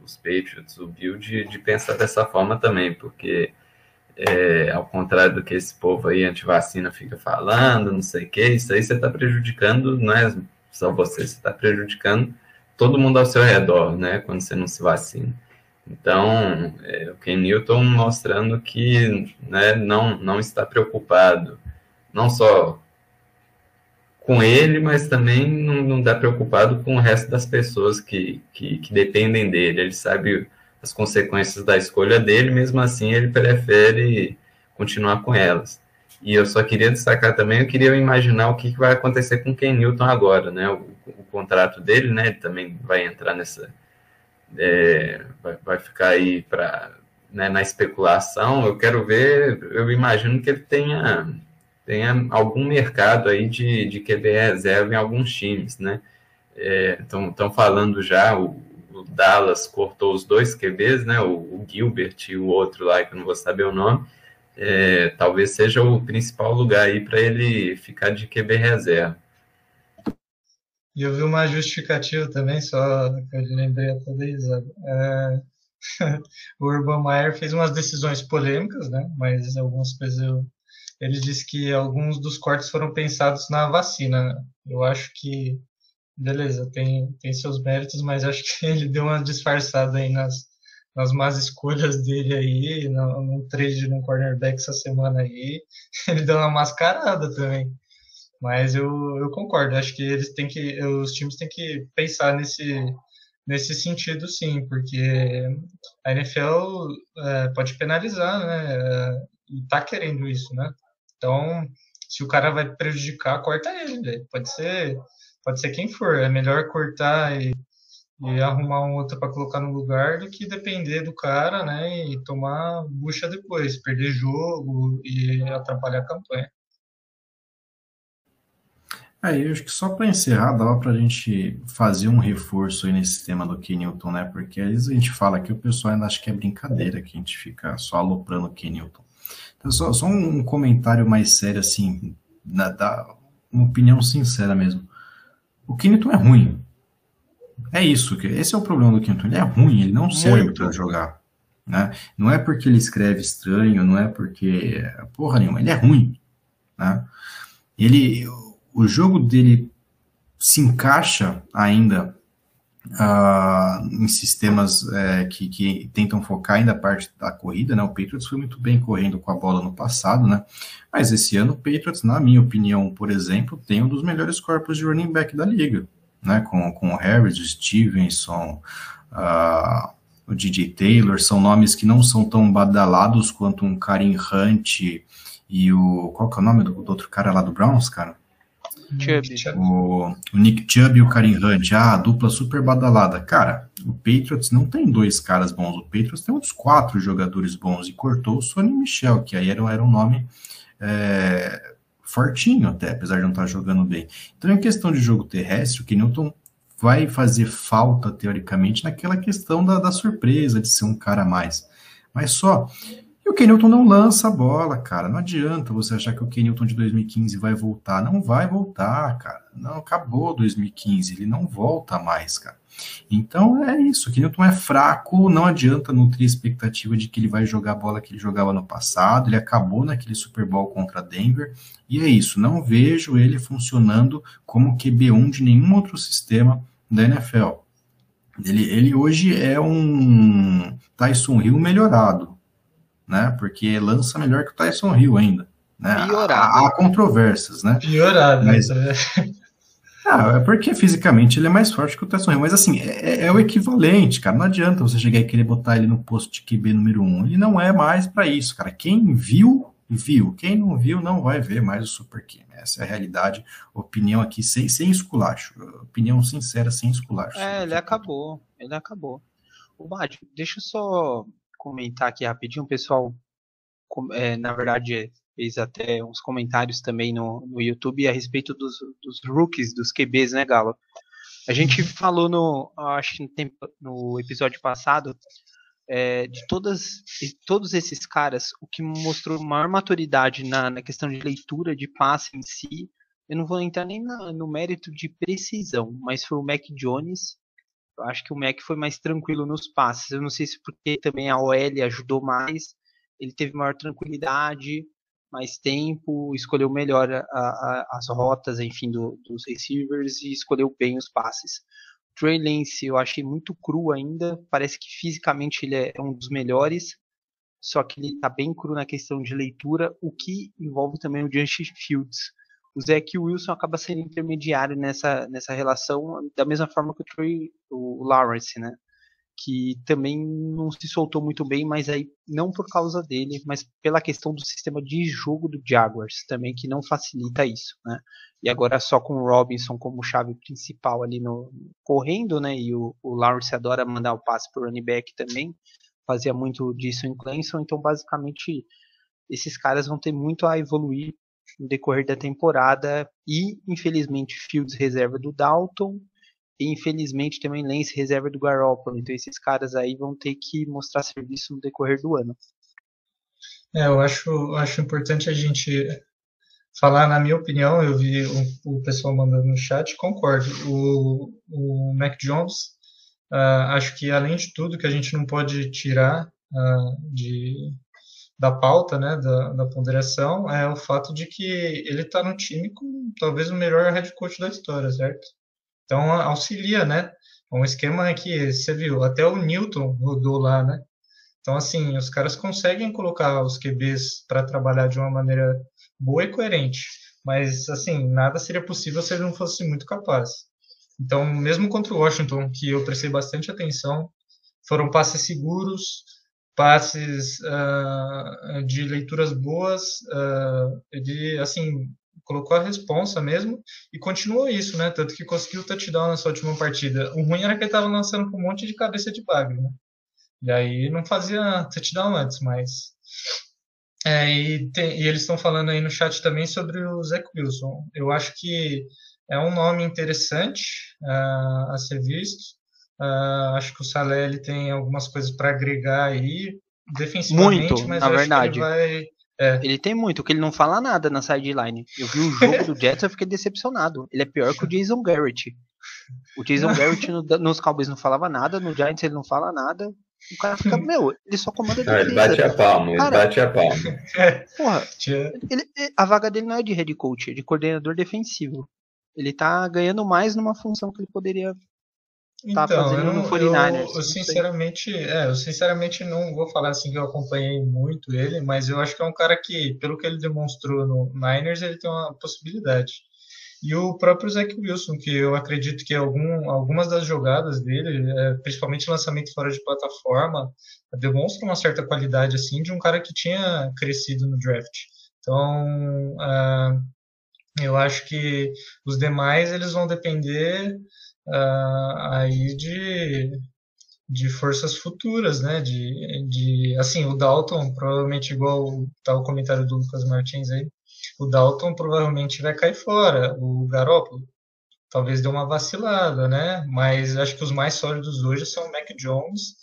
os Patriots, o Bill, de, de pensar dessa forma também, porque é, ao contrário do que esse povo aí anti-vacina fica falando, não sei o que, isso aí você está prejudicando, não é só você, você está prejudicando todo mundo ao seu redor, né, quando você não se vacina. Então, é, o Ken Newton mostrando que né, não, não está preocupado, não só com ele, mas também não, não está preocupado com o resto das pessoas que, que, que dependem dele. Ele sabe as consequências da escolha dele, mesmo assim ele prefere continuar com elas. E eu só queria destacar também, eu queria imaginar o que, vai acontecer com o Ken Newton agora, né? O, o contrato dele, né? Ele também vai entrar nessa. É, vai, vai, ficar aí para né, na especulação. Eu quero ver, eu imagino que ele tenha, tenha algum mercado aí de, de QB reserva em alguns times, né? Estão é, falando já, o Dallas cortou os dois QBs, né? O, o, Gilbert e o outro lá, que eu não vou saber o nome. É, talvez seja o principal lugar aí para ele ficar de QB reserva. E eu vi uma justificativa também, só que eu lembrei até da. É... o Urban Meyer fez umas decisões polêmicas, né? Mas algumas coisas eu... ele disse que alguns dos cortes foram pensados na vacina. Eu acho que beleza, tem, tem seus méritos, mas acho que ele deu uma disfarçada aí nas, nas más escolhas dele aí, no, no trade no cornerback essa semana aí, ele deu uma mascarada também. Mas eu, eu concordo, acho que eles têm que, os times têm que pensar nesse, nesse sentido sim, porque a NFL é, pode penalizar, né? É, e tá querendo isso, né? Então, se o cara vai prejudicar, corta ele, pode ser Pode ser quem for. É melhor cortar e, e arrumar um outro para colocar no lugar do que depender do cara, né, e tomar bucha depois, perder jogo e atrapalhar a campanha. Aí, eu acho que só para encerrar, dava para a gente fazer um reforço aí nesse tema do Kenilton, né? Porque às vezes a gente fala que o pessoal ainda acha que é brincadeira, que a gente fica só aloprando o Kenilton. Então, só, só um comentário mais sério, assim, na, da, uma opinião sincera mesmo. O Kenilton é ruim. É isso, esse é o problema do Kenilton. Ele é ruim, ele não serve para jogar. Né? Não é porque ele escreve estranho, não é porque. Porra nenhuma, ele é ruim. Né? Ele o jogo dele se encaixa ainda uh, em sistemas é, que, que, tentam focar ainda a parte da corrida, né? O Patriots foi muito bem correndo com a bola no passado, né? Mas esse ano o Patriots, na minha opinião, por exemplo, tem um dos melhores corpos de running back da liga, né? Com, com o Harris, o Stevenson, uh, o DJ Taylor, são nomes que não são tão badalados quanto um Karim Hunt e o... Qual que é o nome do, do outro cara lá do Browns, cara? Chubb. O, o, Nick Chubb e o Karim Hunt, ah, a dupla super badalada. Cara, o Patriots não tem dois caras bons, o Patriots tem uns quatro jogadores bons e cortou o Sonny Michel, que aí era, era um nome é, fortinho até, apesar de não estar jogando bem. Então, em questão de jogo terrestre, o Kenilton vai fazer falta, teoricamente, naquela questão da, da surpresa de ser um cara a mais. Mas só, e o Kenilton não lança a bola, cara. Não adianta você achar que o Kenilton de 2015 vai voltar. Não vai voltar, cara. Não, acabou 2015. Ele não volta mais, cara. Então é isso. O Kenilton é fraco. Não adianta nutrir expectativa de que ele vai jogar a bola que ele jogava no passado. Ele acabou naquele Super Bowl contra Denver. E é isso. Não vejo ele funcionando como QB1 de nenhum outro sistema da NFL. Ele, ele hoje é um Tyson Hill melhorado né? Porque lança melhor que o Tyson Hill ainda. Né? Piorado. Há, há controvérsias, né? Piorado. Mas, ah, é porque fisicamente ele é mais forte que o Tyson Hill. Mas assim, é, é, o equivalente, cara. Não adianta você chegar e querer botar ele no posto de QB número um. Ele não é mais para isso, cara. Quem viu, viu. Quem não viu, não vai ver mais o Super Kim. Essa é a realidade. Opinião aqui sem, sem esculacho. Opinião sincera, sem esculacho. É, ele acabou. Ele acabou. O Bad, deixa eu só comentar aqui rapidinho, o pessoal, é, na verdade, fez até uns comentários também no, no YouTube a respeito dos, dos rookies, dos QBs, né, Galo? A gente uhum. falou no, acho que no episódio passado, é, de todas, todos esses caras, o que mostrou maior maturidade na, na questão de leitura de passe em si, eu não vou entrar nem na, no mérito de precisão, mas foi o Mac Jones acho que o Mac foi mais tranquilo nos passes. Eu não sei se porque também a OL ajudou mais, ele teve maior tranquilidade, mais tempo, escolheu melhor a, a, as rotas, enfim, do, dos receivers e escolheu bem os passes. Trey Lance eu achei muito cru ainda, parece que fisicamente ele é um dos melhores, só que ele está bem cru na questão de leitura, o que envolve também o Justin Fields o Zach Wilson acaba sendo intermediário nessa, nessa relação, da mesma forma que o, Troy, o Lawrence, né? Que também não se soltou muito bem, mas aí não por causa dele, mas pela questão do sistema de jogo do Jaguars também, que não facilita isso, né? E agora só com o Robinson como chave principal ali no correndo, né? E o, o Lawrence adora mandar o passe para o running back também, fazia muito disso em Clemson, então basicamente esses caras vão ter muito a evoluir no decorrer da temporada e infelizmente Fields reserva do Dalton e infelizmente também Lance reserva do Garoppolo. Então esses caras aí vão ter que mostrar serviço no decorrer do ano. É, eu acho, acho importante a gente falar, na minha opinião, eu vi o, o pessoal mandando no chat, concordo. O, o Mac Jones, uh, acho que além de tudo que a gente não pode tirar uh, de, da pauta, né, da, da ponderação, é o fato de que ele está no time com talvez o melhor head coach da história, certo? Então auxilia, né? É um esquema que você viu, até o Newton rodou lá, né? Então, assim, os caras conseguem colocar os QBs para trabalhar de uma maneira boa e coerente, mas, assim, nada seria possível se ele não fosse muito capaz. Então, mesmo contra o Washington, que eu prestei bastante atenção, foram passes seguros, passes uh, de leituras boas, uh, de assim colocou a responsa mesmo e continuou isso, né? Tanto que conseguiu touchdown nessa última partida. O ruim era que ele estava lançando com um monte de cabeça de bagre, né? E aí não fazia touchdown antes, mas. É, e, tem, e eles estão falando aí no chat também sobre o Zach Wilson. Eu acho que é um nome interessante uh, a ser visto. Uh, acho que o Salé ele tem algumas coisas para agregar aí defensivamente, muito, mas na verdade. ele vai. É. Ele tem muito, que ele não fala nada na sideline. Eu vi o jogo do Jets e fiquei decepcionado. Ele é pior que o Jason Garrett. O Jason Garrett no, nos Cowboys não falava nada, no Giants ele não fala nada. O cara fica, meu, ele só comanda não, Ele bate a palma, cara, ele bate a palma. Porra, ele, a vaga dele não é de head coach, é de coordenador defensivo. Ele tá ganhando mais numa função que ele poderia tá então, fazendo eu, no 49ers. Eu, eu sinceramente, é, eu sinceramente não vou falar assim que eu acompanhei muito ele, mas eu acho que é um cara que, pelo que ele demonstrou no Niners, ele tem uma possibilidade. E o próprio Zach Wilson, que eu acredito que algum, algumas das jogadas dele, é, principalmente lançamento fora de plataforma, demonstram uma certa qualidade assim de um cara que tinha crescido no draft. Então, uh, eu acho que os demais eles vão depender uh, aí de, de forças futuras, né? De, de, assim, o Dalton, provavelmente igual tá o comentário do Lucas Martins aí, o Dalton provavelmente vai cair fora, o Garoppolo talvez dê uma vacilada, né? Mas acho que os mais sólidos hoje são o Mac Jones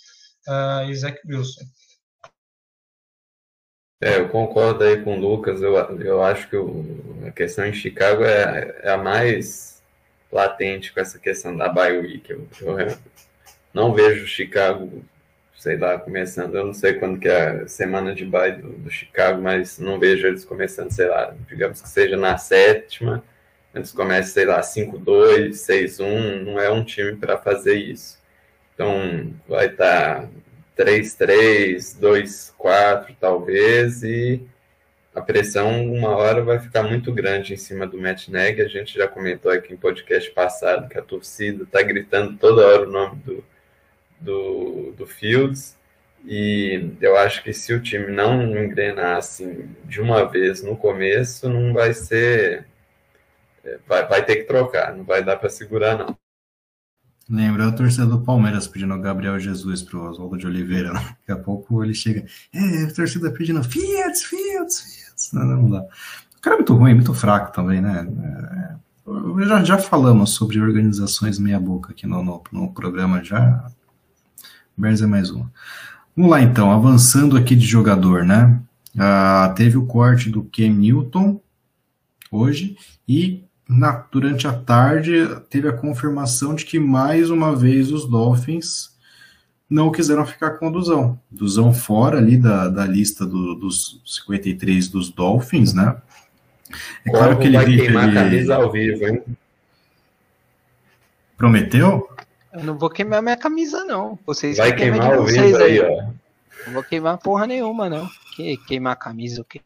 uh, e Zach Wilson. É, eu concordo aí com o Lucas. Eu, eu acho que o, a questão em Chicago é, é a mais latente com essa questão da bye week. Eu, eu não vejo Chicago, sei lá, começando. Eu não sei quando que é a semana de bye do, do Chicago, mas não vejo eles começando, sei lá, digamos que seja na sétima. Eles começam, sei lá, 5-2, 6-1. Não é um time para fazer isso. Então, vai estar tá 3-3, 2-4, talvez, e a pressão uma hora vai ficar muito grande em cima do Matt Neg. A gente já comentou aqui em podcast passado que a torcida está gritando toda hora o nome do, do, do Fields. E eu acho que se o time não engrenar assim de uma vez no começo, não vai ser. É, vai, vai ter que trocar, não vai dar para segurar, não. Lembra o torcedor do Palmeiras pedindo o Gabriel Jesus pro Oswaldo de Oliveira. Né? Daqui a pouco ele chega. É, a torcida pedindo Fields, Fields, Fields. Não, não dá. O cara é muito ruim, muito fraco também, né? É, já, já falamos sobre organizações meia-boca aqui no, no, no, programa, já. Bears é mais uma. Vamos lá então, avançando aqui de jogador, né? Ah, teve o corte do Ken Newton hoje e na, durante a tarde teve a confirmação de que mais uma vez os Dolphins não quiseram ficar com o Duzão. Duzão fora ali da, da lista do, dos 53 dos Dolphins, né? É claro que ele vai queimar ele... a camisa ao vivo, hein? Prometeu? Eu não vou queimar minha camisa, não. Vocês vai queimar ao vivo aí, aí, ó. Não vou queimar porra nenhuma, não. Que queimar a camisa, o quê?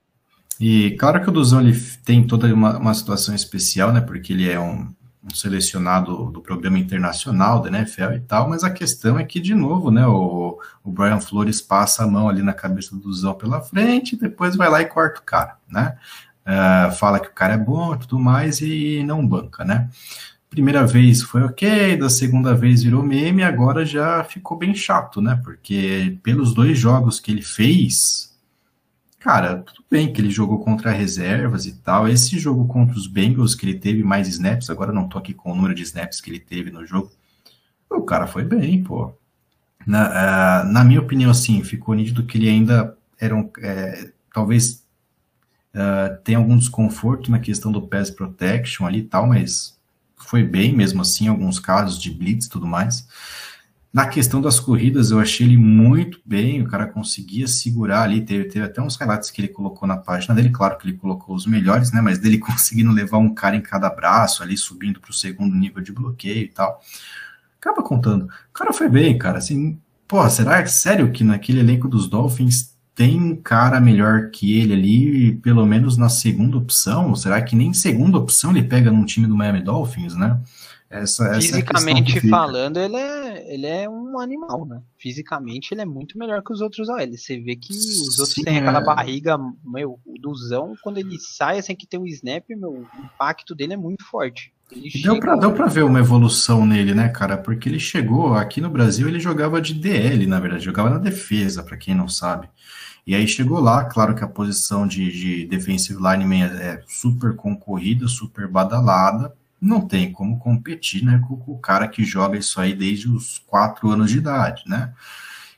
E claro que o Duzão ele tem toda uma, uma situação especial, né? Porque ele é um, um, selecionado do programa internacional da NFL e tal, mas a questão é que, de novo, né? O, o Brian Flores passa a mão ali na cabeça do Duzão pela frente, depois vai lá e corta o cara, né? Uh, fala que o cara é bom tudo mais e não banca, né? Primeira vez foi ok, da segunda vez virou meme, agora já ficou bem chato, né? Porque pelos dois jogos que ele fez, Cara, tudo bem que ele jogou contra reservas e tal. Esse jogo contra os Bengals, que ele teve mais snaps, agora não tô aqui com o número de snaps que ele teve no jogo. O cara foi bem, pô. Na, uh, na minha opinião, assim, ficou nítido que ele ainda era um. É, talvez uh, tenha algum desconforto na questão do pass protection ali e tal, mas foi bem mesmo assim, alguns casos de blitz e tudo mais. Na questão das corridas, eu achei ele muito bem, o cara conseguia segurar ali, teve, teve até uns highlights que ele colocou na página dele, claro que ele colocou os melhores, né, mas dele conseguindo levar um cara em cada braço ali, subindo para o segundo nível de bloqueio e tal. Acaba contando. O cara foi bem, cara, assim, pô, será que sério que naquele elenco dos Dolphins tem um cara melhor que ele ali, pelo menos na segunda opção? Será que nem segunda opção ele pega num time do Miami Dolphins, né? Essa, essa Fisicamente é falando, ele é, ele é um animal, né? Fisicamente ele é muito melhor que os outros OL. Você vê que os outros Sim, têm aquela é. barriga, meu, Duzão, quando ele sai, assim que tem um snap, meu, o impacto dele é muito forte. Deu pra, deu pra ver uma evolução nele, né, cara? Porque ele chegou aqui no Brasil, ele jogava de DL, na verdade, jogava na defesa, para quem não sabe. E aí chegou lá, claro que a posição de, de defensive lineman é super concorrida, super badalada, não tem como competir né, com, o cara que joga isso aí desde os quatro anos de idade, né?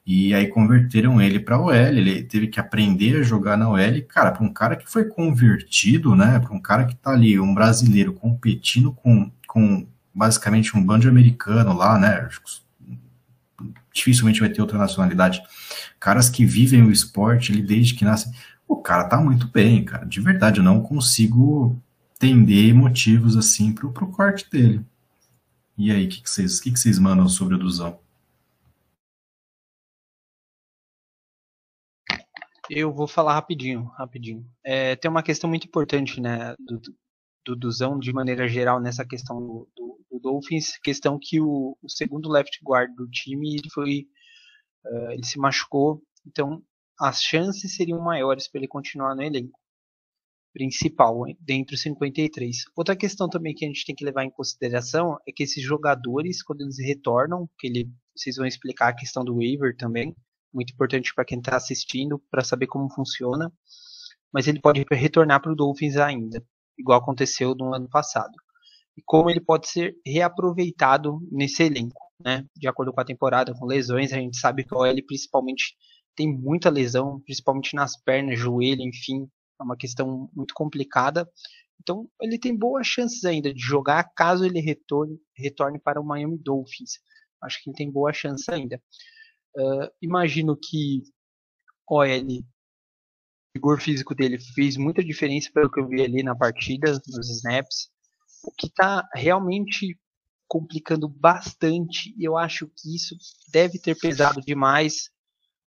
E aí converteram ele para OL, ele teve que aprender a jogar na OL. Cara, para um cara que foi convertido, né, para um cara que tá ali, um brasileiro competindo com, com basicamente um bando americano lá, né, dificilmente vai ter outra nacionalidade. Caras que vivem o esporte ele desde que nasce. O cara tá muito bem, cara. De verdade, eu não consigo entender motivos assim pro, pro corte dele. E aí, o que, vocês, que, que mandam sobre o Duzão? Eu vou falar rapidinho, rapidinho. É, tem uma questão muito importante, né, do, do Duzão, de maneira geral, nessa questão do, do, do Dolphins, questão que o, o, segundo left guard do time, ele foi, uh, ele se machucou, então as chances seriam maiores para ele continuar no elenco principal, dentro dos 53. Outra questão também que a gente tem que levar em consideração é que esses jogadores, quando eles retornam, que ele, vocês vão explicar a questão do waiver também, muito importante para quem está assistindo, para saber como funciona. Mas ele pode retornar para o Dolphins ainda, igual aconteceu no ano passado. E como ele pode ser reaproveitado nesse elenco, né? De acordo com a temporada, com lesões, a gente sabe que o OL principalmente tem muita lesão, principalmente nas pernas, joelho, enfim, é uma questão muito complicada. Então ele tem boas chances ainda de jogar caso ele retorne, retorne para o Miami Dolphins. Acho que ele tem boas chances ainda. Uh, imagino que OL, o vigor físico dele fez muita diferença pelo que eu vi ali na partida, nos snaps. O que está realmente complicando bastante, e eu acho que isso deve ter pesado demais,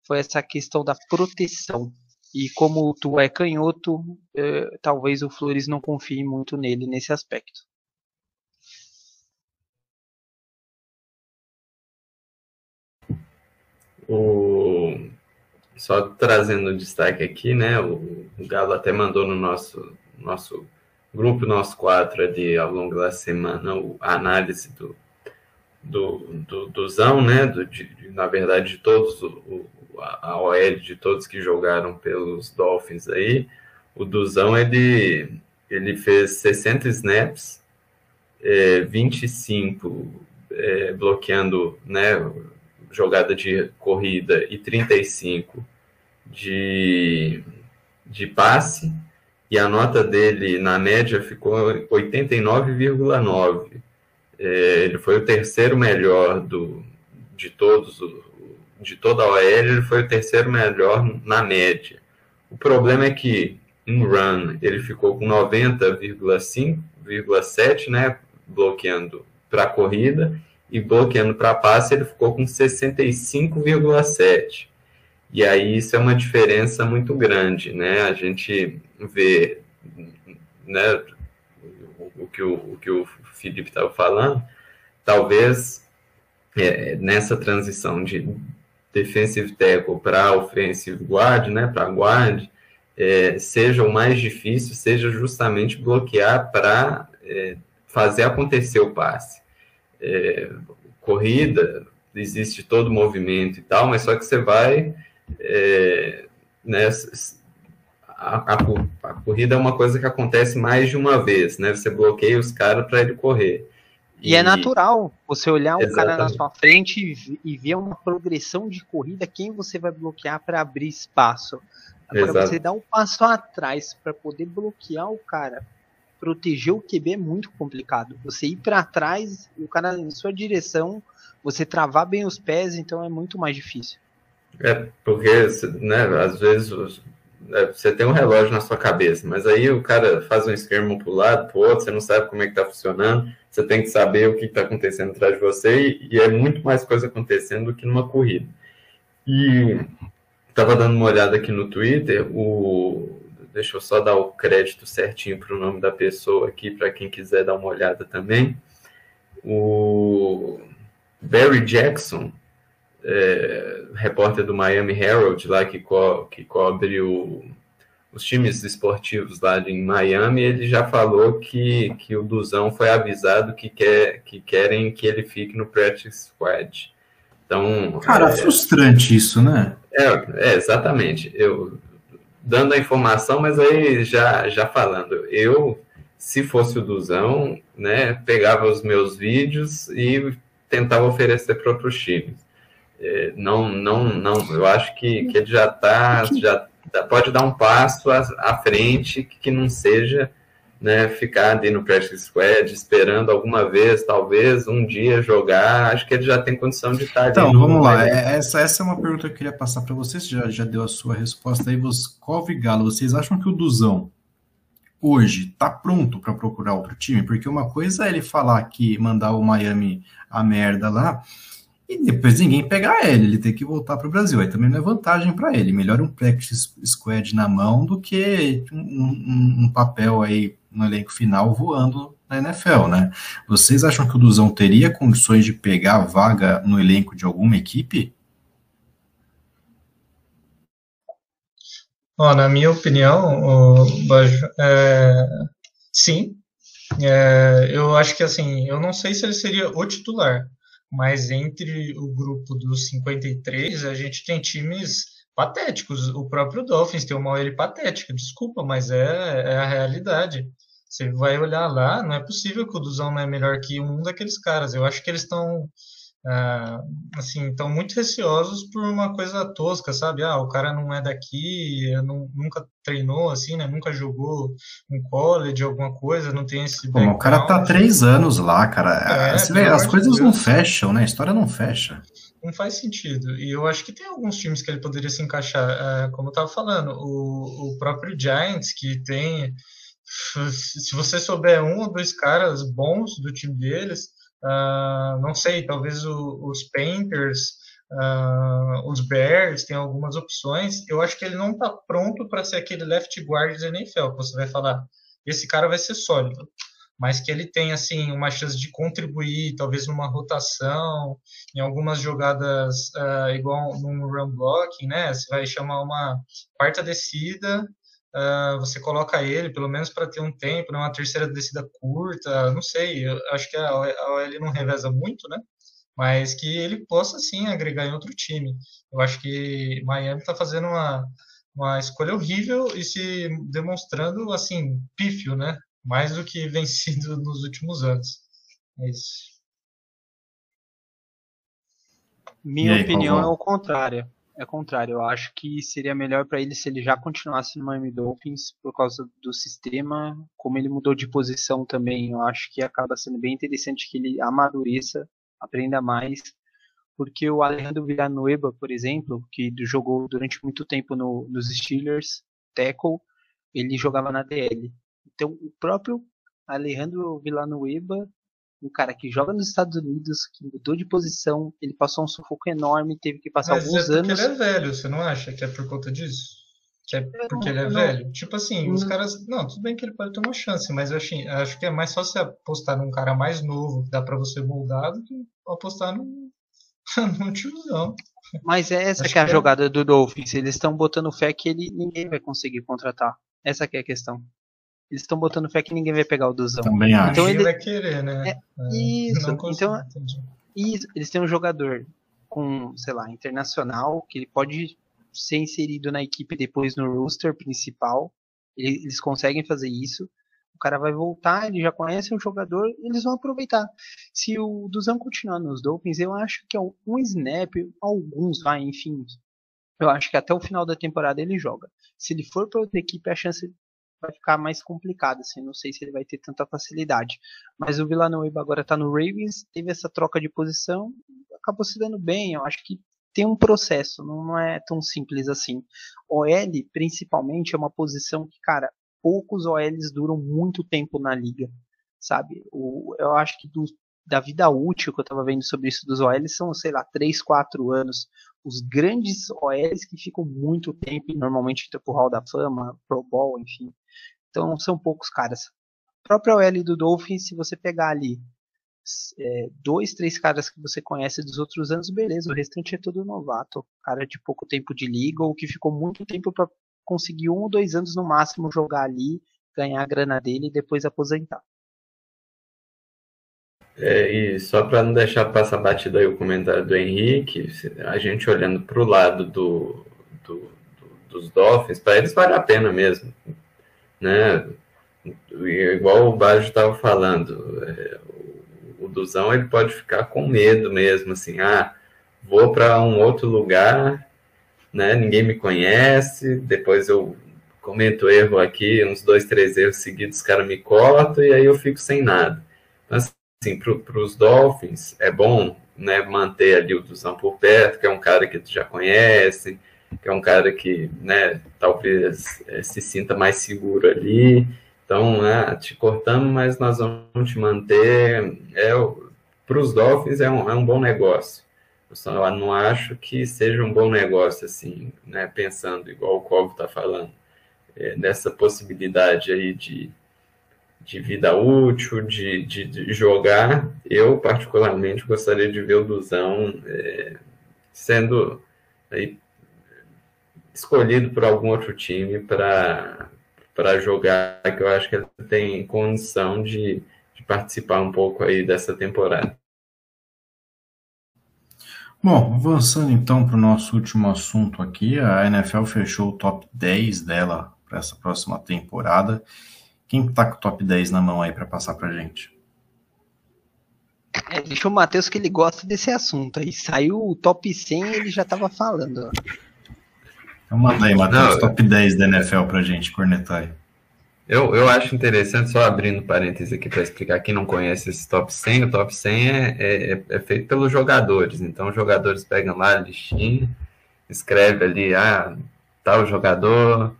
foi essa questão da proteção. E como tu é canhoto, eh, talvez o Flores não confie muito nele nesse aspecto. O... Só trazendo um destaque aqui, né? O, o Galo até mandou no nosso, nosso grupo, nosso quatro ali ao longo da semana, a análise do, do, do, do Zão, né? Do, de, na verdade, de todos, o, a OL de todos que jogaram pelos Dolphins aí. O Duzão, ele, ele fez 60 snaps, é, 25 é, bloqueando, né? jogada de corrida e 35 de, de passe, e a nota dele na média ficou 89,9. É, ele foi o terceiro melhor do, de todos, de toda a OL, ele foi o terceiro melhor na média. O problema é que em run ele ficou com 90,5,7, né, bloqueando para corrida, e bloqueando para passe ele ficou com 65,7. E aí isso é uma diferença muito grande, né? A gente vê, né, o que o, o que o Felipe estava falando, talvez é, nessa transição de defensive tackle para offensive guard, né, para guard, é, seja o mais difícil, seja justamente bloquear para é, fazer acontecer o passe é, corrida, existe todo o movimento e tal, mas só que você vai. É, né, a, a, a, corrida é uma coisa que acontece mais de uma vez, né? Você bloqueia os caras para ele correr. E, é e, é natural você olhar um exatamente. cara na sua frente e, e, ver uma progressão de corrida, quem você vai bloquear para abrir espaço. Agora, Exato. você dar um passo atrás para poder bloquear o cara proteger o QB é muito complicado. Você ir para trás e o cara em sua direção, você travar bem os pés, então é muito mais difícil. É, porque, né, às vezes você tem um relógio na sua cabeça, mas aí o cara faz um esquema para o lado, para outro, você não sabe como é que está funcionando, você tem que saber o que está acontecendo atrás de você e, e, é muito mais coisa acontecendo do que numa corrida. E estava dando uma olhada aqui no Twitter, o, Deixa eu só dar o crédito certinho para o nome da pessoa aqui, para quem quiser dar uma olhada também. o Barry Jackson, é, repórter do Miami Herald, lá que, co que cobre o, os times esportivos lá em Miami, ele já falou que, que o Duzão foi avisado que, quer, que querem que ele fique no practice squad. Então, Cara, é, frustrante isso, né? É, é, exatamente. Eu dando a informação, mas aí já, já falando, eu, se fosse o Duzão, né, pegava os meus vídeos e tentava oferecer para outros times. É, não, não, não, eu acho que, que ele já está, já pode dar um passo à, à frente que não seja né, ficar ali no practice squad esperando alguma vez, talvez um dia jogar, acho que ele já tem condição de estar Então, vamos lá, é, essa, essa é uma pergunta que eu queria passar para vocês, já, já deu a sua resposta aí, Voscov Galo, vocês acham que o Duzão hoje está pronto para procurar outro time? Porque uma coisa é ele falar que mandar o Miami a merda lá, e depois ninguém pegar ele, ele tem que voltar para o Brasil. Aí também não é vantagem para ele. Melhor um practice squad na mão do que um, um, um, papel aí no elenco final voando na NFL, né? Vocês acham que o Duzão teria condições de pegar vaga no elenco de alguma equipe? Na minha opinião, é, sim. É, eu acho que assim, eu não sei se ele seria o titular, mas entre o grupo dos 53, a gente tem times patéticos. O próprio Dolphins tem uma OL patética, desculpa, mas é, é, a realidade. Você vai olhar lá, não é possível que o Duzão não é melhor que um daqueles caras. Eu acho que eles estão ah, assim, estão muito receosos por uma coisa tosca, sabe? Ah, o cara não é daqui, não, nunca treinou assim, né? Nunca jogou um college, alguma coisa, não tem esse. Bom, o cara tá três anos lá, cara. É, vê, as coisas não fecham, né? A história não fecha. Não faz sentido. E eu acho que tem alguns times que ele poderia se encaixar. É, como eu tava falando, o, o próprio Giants, que tem. Se você souber um ou dois caras bons do time deles, Uh, não sei, talvez o, os Painters, uh, os Bears, tem algumas opções. Eu acho que ele não está pronto para ser aquele left guard da NFL, você vai falar, esse cara vai ser sólido. Mas que ele tem, assim, uma chance de contribuir, talvez numa rotação, em algumas jogadas, uh, igual num run blocking, né? Você vai chamar uma quarta descida, uh, você coloca ele, pelo menos para ter um tempo, né, uma terceira descida curta, não sei, eu acho que a OL não reveza muito, né? Mas que ele possa sim agregar em outro time. Eu acho que Miami está fazendo uma, uma escolha horrível e se demonstrando assim pífio, né? Mais do que vencido nos últimos anos. É isso. Minha aí, opinião é o contrário é contrário. Eu acho que seria melhor para ele se ele já continuasse no Miami Dolphins por causa do sistema, como ele mudou de posição também. Eu acho que acaba sendo bem interessante que ele amadureça, aprenda mais, porque o Alejandro Villanueva, por exemplo, que jogou durante muito tempo no, nos Steelers, tackle, ele jogava na DL. Então, o próprio Alejandro Villanueva um cara que joga nos Estados Unidos, que mudou de posição, ele passou um sufoco enorme, teve que passar Mas alguns é anos. Ele é velho, você não acha que é por conta disso? Que é porque ele é não, velho? Tipo assim, não. os caras. Não, tudo bem que ele pode ter uma chance, mas eu acho, acho que é mais fácil você apostar num cara mais novo, que dá pra você moldar, do que apostar num, num tiozão. Mas é essa que é a que jogada é... do Dolphins. Eles estão botando fé que ele ninguém vai conseguir contratar. Essa que é a questão. Eles estão botando fé que ninguém vai pegar o Duzão. Também acho. Então ele vai querer, né? É, é isso. então, isso, eles têm um jogador com, sei lá, internacional, que ele pode ser inserido na equipe depois no roster principal. Eles conseguem fazer isso. O cara vai voltar, ele já conhece o jogador, eles vão aproveitar. Se o Duzão continuar nos Dolphins, eu acho que é um snap, alguns vai, enfim. Eu acho que até o final da temporada ele joga. Se ele for para outra equipe, a chance vai ficar mais complicado, assim, não sei se ele vai ter tanta facilidade. Mas o Villanueva agora está no Ravens, teve essa troca de posição, acabou se dando bem, eu acho que tem um processo, não, é tão simples assim. OL, principalmente, é uma posição que, cara, poucos OLs duram muito tempo na liga, sabe? O, eu acho que do, da vida útil que eu estava vendo sobre isso dos OLs são, sei lá, 3, 4 anos. Os grandes OLs que ficam muito tempo e normalmente entram Hall da Fama, Pro Bowl, enfim. Então são poucos caras. A própria OL do Dolphins, se você pegar ali é, dois, três caras que você conhece dos outros anos, beleza. O restante é tudo novato. Cara de pouco tempo de liga ou que ficou muito tempo para conseguir um ou dois anos no máximo jogar ali, ganhar a grana dele e depois aposentar. É, e só para não deixar passar batido aí o comentário do Henrique, a gente olhando para o lado do, do, do, dos Dolphins, para eles vale a pena mesmo. Né? Igual o Bajo estava falando, é, o, Duzão ele pode ficar com medo mesmo, assim, ah, vou para um outro lugar, né? ninguém me conhece, depois eu comento erro aqui, uns dois, três erros seguidos, os caras me cortam e aí eu fico sem nada. Então, assim, para os Dolphins, é bom né, manter ali o Duzão por perto, que é um cara que tu já conhece, que é um cara que né, talvez é, se sinta mais seguro ali. Então, né, te cortamos, mas nós vamos te manter. É, para os Dolphins é um, é um bom negócio. Eu só não acho que seja um bom negócio, assim, né, pensando igual o Covo está falando, é, possibilidade aí de de vida útil, de, de, de, jogar, eu particularmente gostaria de ver o Duzão é, sendo aí, escolhido por algum outro time para jogar, que eu acho que ele tem condição de, de participar um pouco aí dessa temporada. Bom, avançando então para o nosso último assunto aqui, a NFL fechou o top 10 dela para essa próxima temporada. Quem tá com o top 10 na mão aí para passar pra gente? É, deixa o Matheus que ele gosta desse assunto. Aí saiu o top 100 e ele já tava falando. Então manda aí, Matheus, top 10 da NFL pra gente, cornetar Eu, eu acho interessante, só abrindo parênteses aqui para explicar quem não conhece esse top 100, o top 100 é, é, é feito pelos jogadores, então os jogadores pegam lá a listinha, escreve ali, ah, tal jogador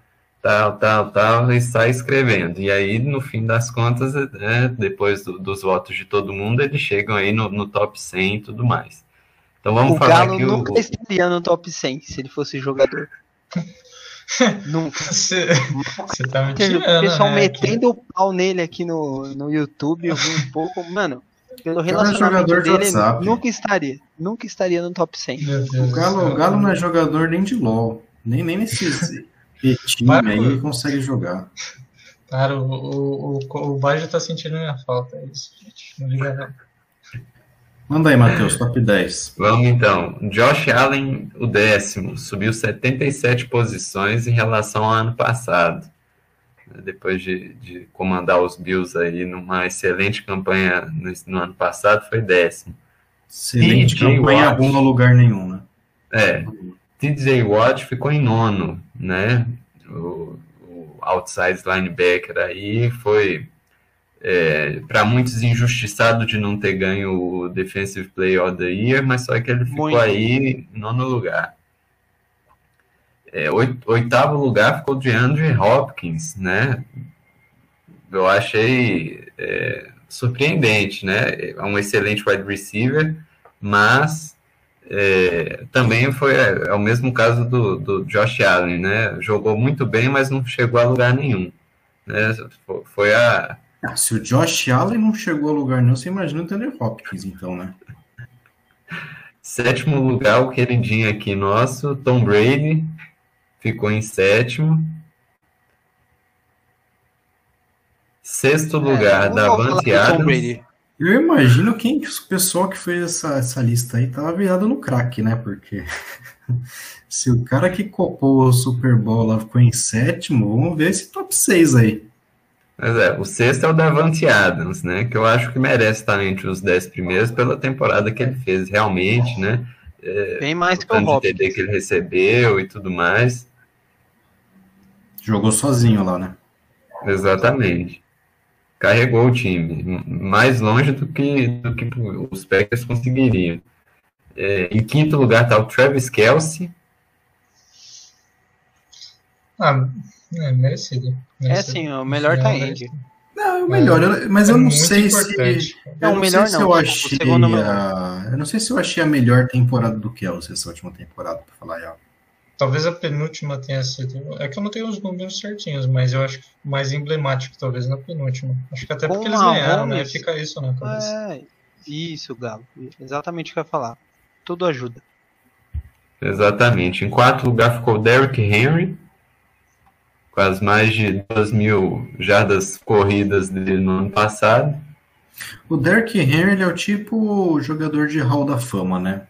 tal, tal, tal, e sai escrevendo. E aí, no fim das contas, é, depois do, dos votos de todo mundo, eles chegam aí no, no top 100 e tudo mais. Então vamos o falar Galo que nunca o... estaria no top 100 se ele fosse jogador. nunca. Você, você tá mentindo, O pessoal né? metendo o pau nele aqui no, no YouTube, eu vi um pouco, mano. Pelo é relacionamento jogador de dele, WhatsApp. nunca estaria. Nunca estaria no top 100. Meu Deus O Galo, o Galo não é jogador nem de LOL, nem, nem nesses time Mas- aí consegue jogar. Cara, o, o, o, o Bajo tá sentindo minha falta, é isso, gente. Não liga não. Manda aí, Matheus, top 10. Vamos então. Josh Allen, o décimo, subiu 77 posições em relação ao ano passado. Depois de, de comandar os Bills aí numa excelente campanha no, no ano passado, foi décimo. Excelente TJ campanha Watt. rumo a lugar nenhum, né? É, TJ Watt ficou em nono, né? O, o outside linebacker aí foi para muitos injustiçado de não ter ganho o Defensive Player of the Year, mas só que ele ficou Muito. aí nono lugar. É, oit- oitavo lugar ficou de Andrew Hopkins, né? Eu achei é, surpreendente, né? É um excelente wide receiver, mas é, também foi é, é o mesmo caso do, do Josh Allen, né? Jogou muito bem, mas não chegou a lugar nenhum. Né? Fo- Foi a. Ah, se o Josh Allen não chegou a lugar nenhum, você imagina o Taylor Hopkins, então, né? Sétimo lugar, o queridinho aqui nosso, Tom Brady, ficou em sétimo. Sexto lugar, É, vou falar Davante do Tom. Brady. Eu imagino quem que o pessoal que fez essa, essa lista aí tava virado no crack, né? Porque se o cara que copou o Super Bowl lá ficou em sétimo, vamos ver esse top 6 aí. Mas é, o sexto é o Davante Adams, né? Que eu acho que merece estar entre os dez primeiros pela temporada que ele fez, realmente, né? Bem mais que o tanto de Hopkins. TD que ele recebeu e tudo mais. Jogou sozinho lá, né? Exatamente. Carregou o time mais longe do que, do que os Packers conseguiriam. É, em quinto lugar está o Travis Kelsey. Ah, é merecido. É merecido. assim, o melhor É, tá end. Não, é o melhor, eu- mas É eu não muito sei se. importante. Eu Não, não, melhor sei se não, eu tipo, achei. a- Eu não sei se eu achei a melhor temporada do Kelsey essa última temporada, pra falar real. Talvez a penúltima tenha sido. É que eu não tenho os números certinhos, mas eu acho que mais emblemático, talvez na penúltima. Acho que até Com porque eles ganharam, né? Fica isso na cabeça. É, Isso, Galo. Exatamente o que eu ia falar. Tudo ajuda. Exatamente. Em quarto lugar ficou Derrick Henry, com as mais de 2 mil jardas corridas dele no ano passado. O Derrick Henry é o tipo jogador de hall da fama, né?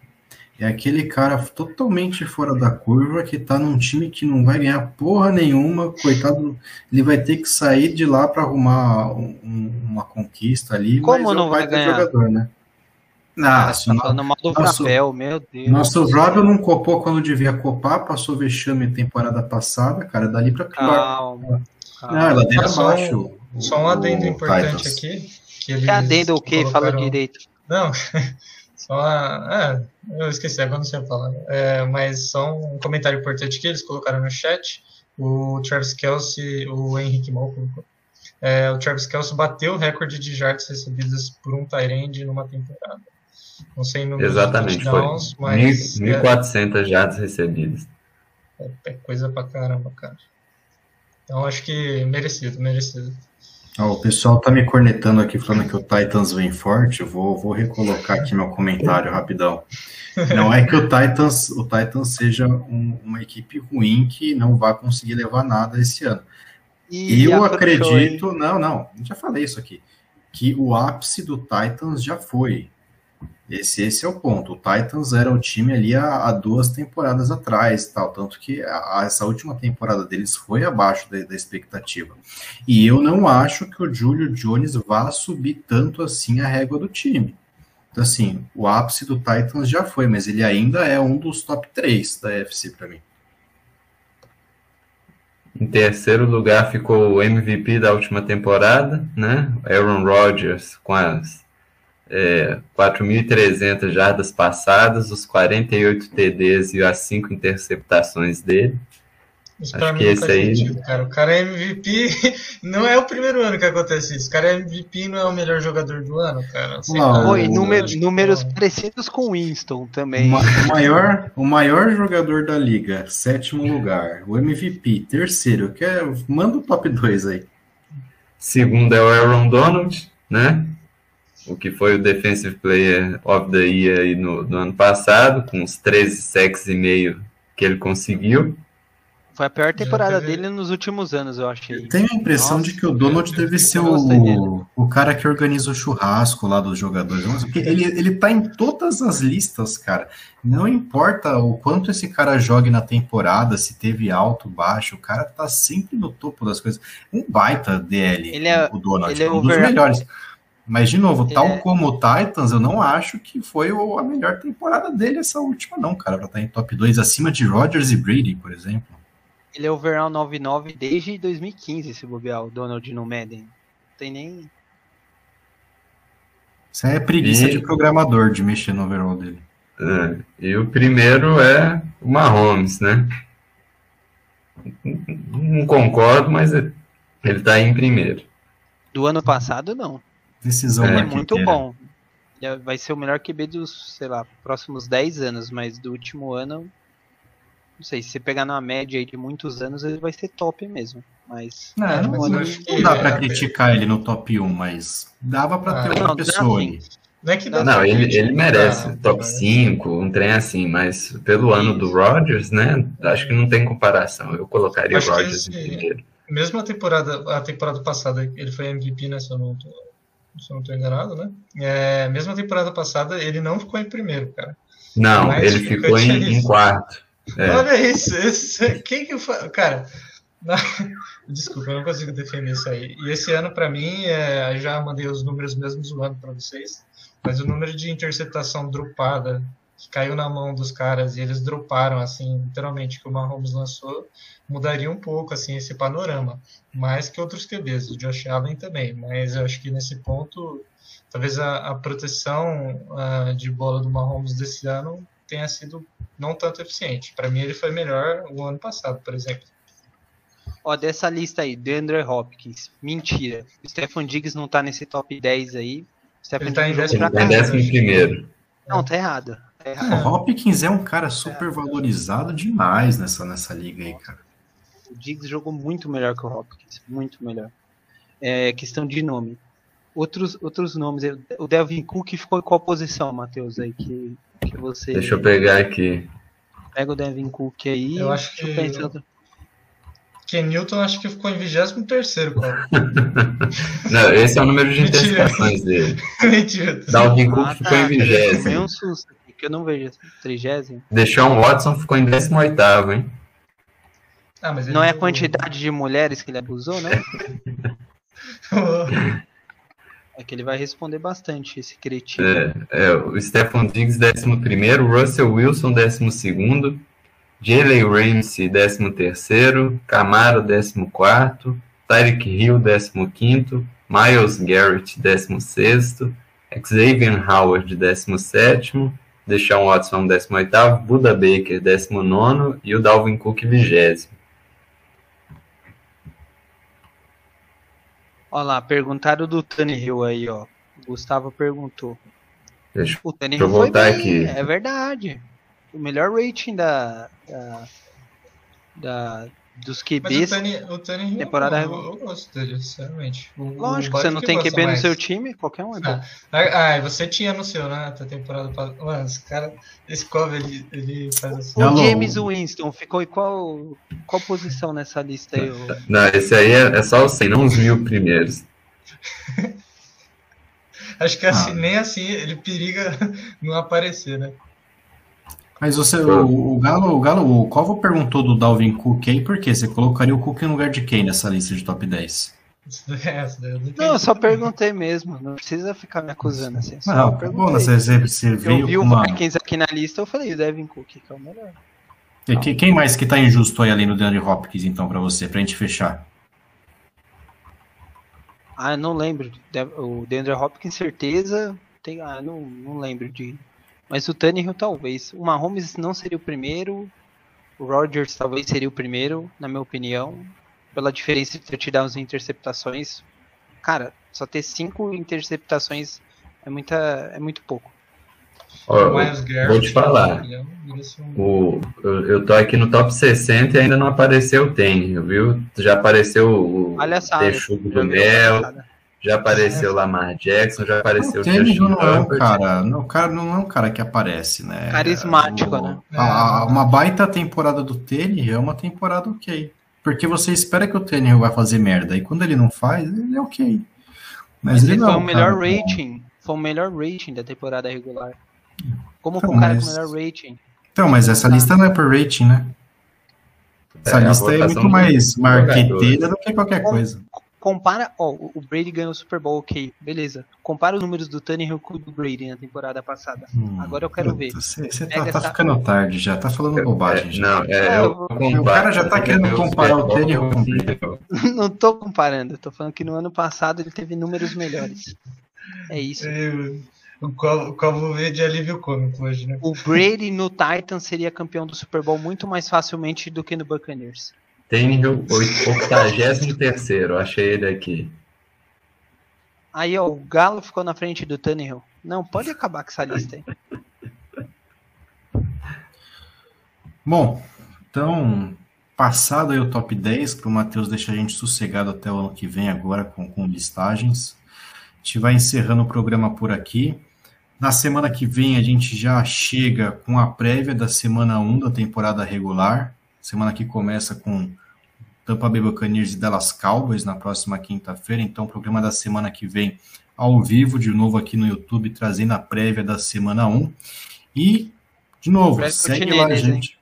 É aquele cara totalmente fora da curva que tá num time que não vai ganhar porra nenhuma, coitado, ele vai ter que sair de lá para arrumar um, uma conquista ali. Como não vai ganhar? Jogador, né? Ah, tá não, falando mal do nosso, papel, meu Deus. Nosso Rob não copou quando devia copar, passou vexame temporada passada, cara, dali pra calma, calma. Ah, ladeira abaixo. Só um adendo importante Titans. aqui. Que, eles que adendo o quê? Colocaram... Fala direito. Não, só uma... É, eu esqueci, agora não sei falar. É, mas só um comentário importante que eles colocaram no chat. O Travis Kelsey, o Henrique Mal colocou. É, o Travis Kelsey bateu o recorde de jardas recebidas por um Tyrande numa temporada. Não sei no Exatamente, touchdowns, foi. mas. 1.400 é, jardas recebidas. É, é, coisa pra caramba, cara. Então acho que merecido, merecido. O pessoal tá me cornetando aqui falando que o Titans vem forte. Eu vou, vou recolocar aqui meu comentário rapidão. Não é que o Titans, o Titans seja um, uma equipe ruim que não vai conseguir levar nada esse ano. E eu acredito, não, não, já falei isso aqui, que o ápice do Titans já foi. Esse, esse é o ponto. O Titans era o time ali há, há duas temporadas atrás, tal, tanto que a, essa última temporada deles foi abaixo da, da, expectativa. E eu não acho que o Julio Jones vá subir tanto assim a régua do time. Então, assim, o ápice do Titans já foi, mas ele ainda é um dos top 3 da FC para mim. Em terceiro lugar ficou o MVP da última temporada, né? Aaron Rodgers com as é, 4.300 jardas passadas, os 48 TDs e as 5 interceptações dele. Isso Acho que esse aí. Sentido, cara. O cara é MVP, não é o primeiro ano que acontece isso. O cara é MVP não é o melhor jogador do ano, cara. Não, Oi, número, números não. parecidos com Winston também. O maior, o maior jogador da liga, sétimo lugar. O MVP, terceiro. Que é, manda o top 2 aí. Segundo é o Aaron Donald, né? O que foi o Defensive Player of the Year aí no, no ano passado, com os 13 sacks e meio que ele conseguiu. Foi a pior temporada dele nos últimos anos, eu achei. Eu tenho a impressão Nossa, de que o Donald deve ser o, o cara que organiza o churrasco lá dos jogadores. Porque ele, ele tá em todas as listas, cara. Não importa o quanto esse cara jogue na temporada, se teve alto, baixo, o cara tá sempre no topo das coisas. Um baita DL, ele é, o Donald, ele é um dos melhores. Mas, de novo, tal é. como o Titans, eu não acho que foi a melhor temporada dele essa última, não, cara. Pra estar em top 2 acima de Rodgers e Brady, por exemplo. Ele é overall 99 desde 2015, se bobear, o Donald no Madden. Não tem nem. Isso é preguiça e... de programador de mexer no overall dele. É, e o primeiro é o Mahomes, né? Não concordo, mas ele tá em primeiro. Do ano passado, não. Decisão é muito bom. Vai ser o melhor QB dos, sei lá, próximos 10 anos, mas do último ano, não sei, se você pegar na média de muitos anos, ele vai ser top mesmo. Mas. Não, é, não, não dá pra é, criticar ele no top 1, mas dava pra ter ah, uma pessoa aí. Não, é que dá não ele, ele merece ah, top 5, um trem assim, mas pelo ano do Rodgers, né? Acho que não tem comparação. Eu colocaria o Rodgers em primeiro. Mesmo a temporada, a temporada passada, ele foi MVP, né? Se eu não tô se eu não estou enganado, né? É, mesmo a temporada passada, ele não ficou em primeiro, cara. Não, Mas ele ficou em, em, quarto. É. Olha isso, isso, quem que faz? Cara, não, desculpa, eu não consigo defender isso aí. E esse ano, para mim, é, já mandei os números mesmo zoando para vocês, mas o número de interceptação dropada que caiu na mão dos caras e eles droparam, assim, literalmente, que o Mahomes lançou, mudaria um pouco assim esse panorama, mais que outros QBs, o Josh Allen também, mas eu acho que nesse ponto talvez a, a proteção uh, de bola do Mahomes desse ano tenha sido não tanto eficiente. Para mim ele foi melhor o ano passado, por exemplo. Ó, dessa lista aí, DeAndre Hopkins, mentira. O Stefan Diggs não tá nesse top 10 aí. Stephen ele tá em décimo, tá em décimo primeiro. Não, tá errado. Tá errado. O Hopkins é um cara super valorizado demais nessa, nessa liga aí, cara. O Diggs jogou muito melhor que o Hopkins, muito melhor. É questão de nome. outros, outros nomes. O Delvin Cook ficou em qual posição, Matheus, aí que, que você. Deixa eu pegar aqui. Pega o Devin Cook aí. Eu acho que. Pensar... Ken Newton acho que ficou em 23 Não, esse é o número de interceptações dele. Mentira. Dalvin Cook ah, ficou tá. em 20. um susto aqui, que eu não vejo. 30. Deixou Watson ficou em 18, hein? Ah, não é a quantidade de mulheres que ele abusou, não? é que ele vai responder bastante, esse cretino. É, é o Stefan Diggs, 11, Russell Wilson, 12, Jalen Ramsey, 13, Camaro, 14, Tyreek Hill, 15, Miles Garrett, 16, Xavier Howard, 17, Deshaun Watson, 18, Buda Baker, 19 e o Dalvin Cook, 20. Olha lá, perguntaram do Hill aí, ó. O Gustavo perguntou. Deixa, o deixa eu voltar bem, aqui. É verdade. O melhor rating da, da, da dos QBs. Mas o temporada eu, eu, gosto dele, sinceramente. O, Lógico, o você não tem QB mais. no seu time, qualquer um é bom. Ah, ah, você tinha no seu, né? A temporada passada. Mano, esse cara, esse Cove, ele, ele faz assim. O James Winston ficou em qual, qual posição nessa lista aí? Não, esse aí é, é só os 100, não os mil primeiros. Acho que assim, ah. nem assim ele periga não aparecer, né? Mas você, o, o, Galo, o Galo, o Covo perguntou do Dalvin Cook aí, por quê? Você colocaria o Cook no lugar de quem nessa lista de top 10? não, eu só perguntei mesmo. Não precisa ficar me acusando assim. Só não, bom, você, você veio eu vi o Vikings aqui na lista, eu falei o Devin Cook, que é o melhor. E, quem mais que tá injusto aí além do DeAndre Hopkins, então, para você, pra gente fechar? Ah, não lembro. O DeAndre Hopkins, certeza. Tem, ah, não, não lembro de mas o Tannehill talvez. O Mahomes não seria o primeiro. O Rodgers talvez seria o primeiro, na minha opinião. Pela diferença entre touchdowns e interceptações. Cara, só ter cinco interceptações é, muita, é muito pouco. Ó, vou te falar. O, eu, tô aqui no top 60 e ainda não apareceu o Tannehill, viu? Já apareceu o Texugo do Mel. Já apareceu Lamar Jackson, já apareceu o Justin não é um cara, não, o cara não é um cara que aparece, né? Carismático, o, né? A, uma baita temporada do Tênis é uma temporada ok. Porque você espera que o Tênis vai fazer merda. E quando ele não faz, ele é ok. Mas, ele, ele foi é o melhor rating. Foi o melhor rating da temporada regular. Como então, um cara mas... com melhor rating? Então, mas essa lista não é por rating, né? Essa é, lista é muito mais marqueteira do que qualquer coisa compara, ó, o Brady ganhou o Super Bowl, ok, beleza. Compara os números do Tannehill com o do Brady na temporada passada. Hum, Agora eu quero ver. Você tá, tá essa... ficando tarde já, tá falando bobagem. É, já. Não, é, eu, o cara já tá querendo comparar o Tannehill com o Brady. Não tô comparando, eu tô falando que no ano passado ele teve números melhores. É isso. É, o Calvo veio de alívio cômico hoje, né? O Brady no Titans seria campeão do Super Bowl muito mais facilmente do que no Buccaneers. Tannehill, 83 achei ele aqui. Aí, ó, o Galo ficou na frente do Tannehill. Não, pode acabar com essa lista aí. Bom, então, passado aí o top 10, que o Matheus deixa a gente sossegado até o ano que vem agora com, com listagens. A gente vai encerrando o programa por aqui. Na semana que vem a gente já chega com a prévia da semana 1 da temporada regular. Semana que começa com Tampa Bay Buccaneers e Dallas Cowboys na próxima quinta-feira. Então, programa da semana que vem ao vivo, de novo aqui no YouTube, trazendo a prévia da semana 1. E, de novo, Parece segue lá a gente.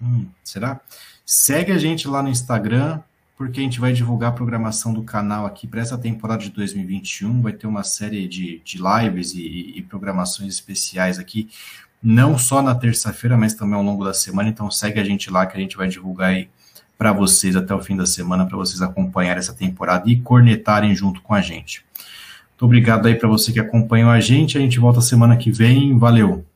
Hum, será? Segue a gente lá no Instagram, porque a gente vai divulgar a programação do canal aqui para essa temporada de 2021. Vai ter uma série de, de lives e, e programações especiais aqui não só na terça-feira, mas também ao longo da semana. Então segue a gente lá que a gente vai divulgar aí para vocês até o fim da semana, para vocês acompanharem essa temporada e cornetarem junto com a gente. Muito obrigado aí para você que acompanhou a gente. A gente volta semana que vem. Valeu!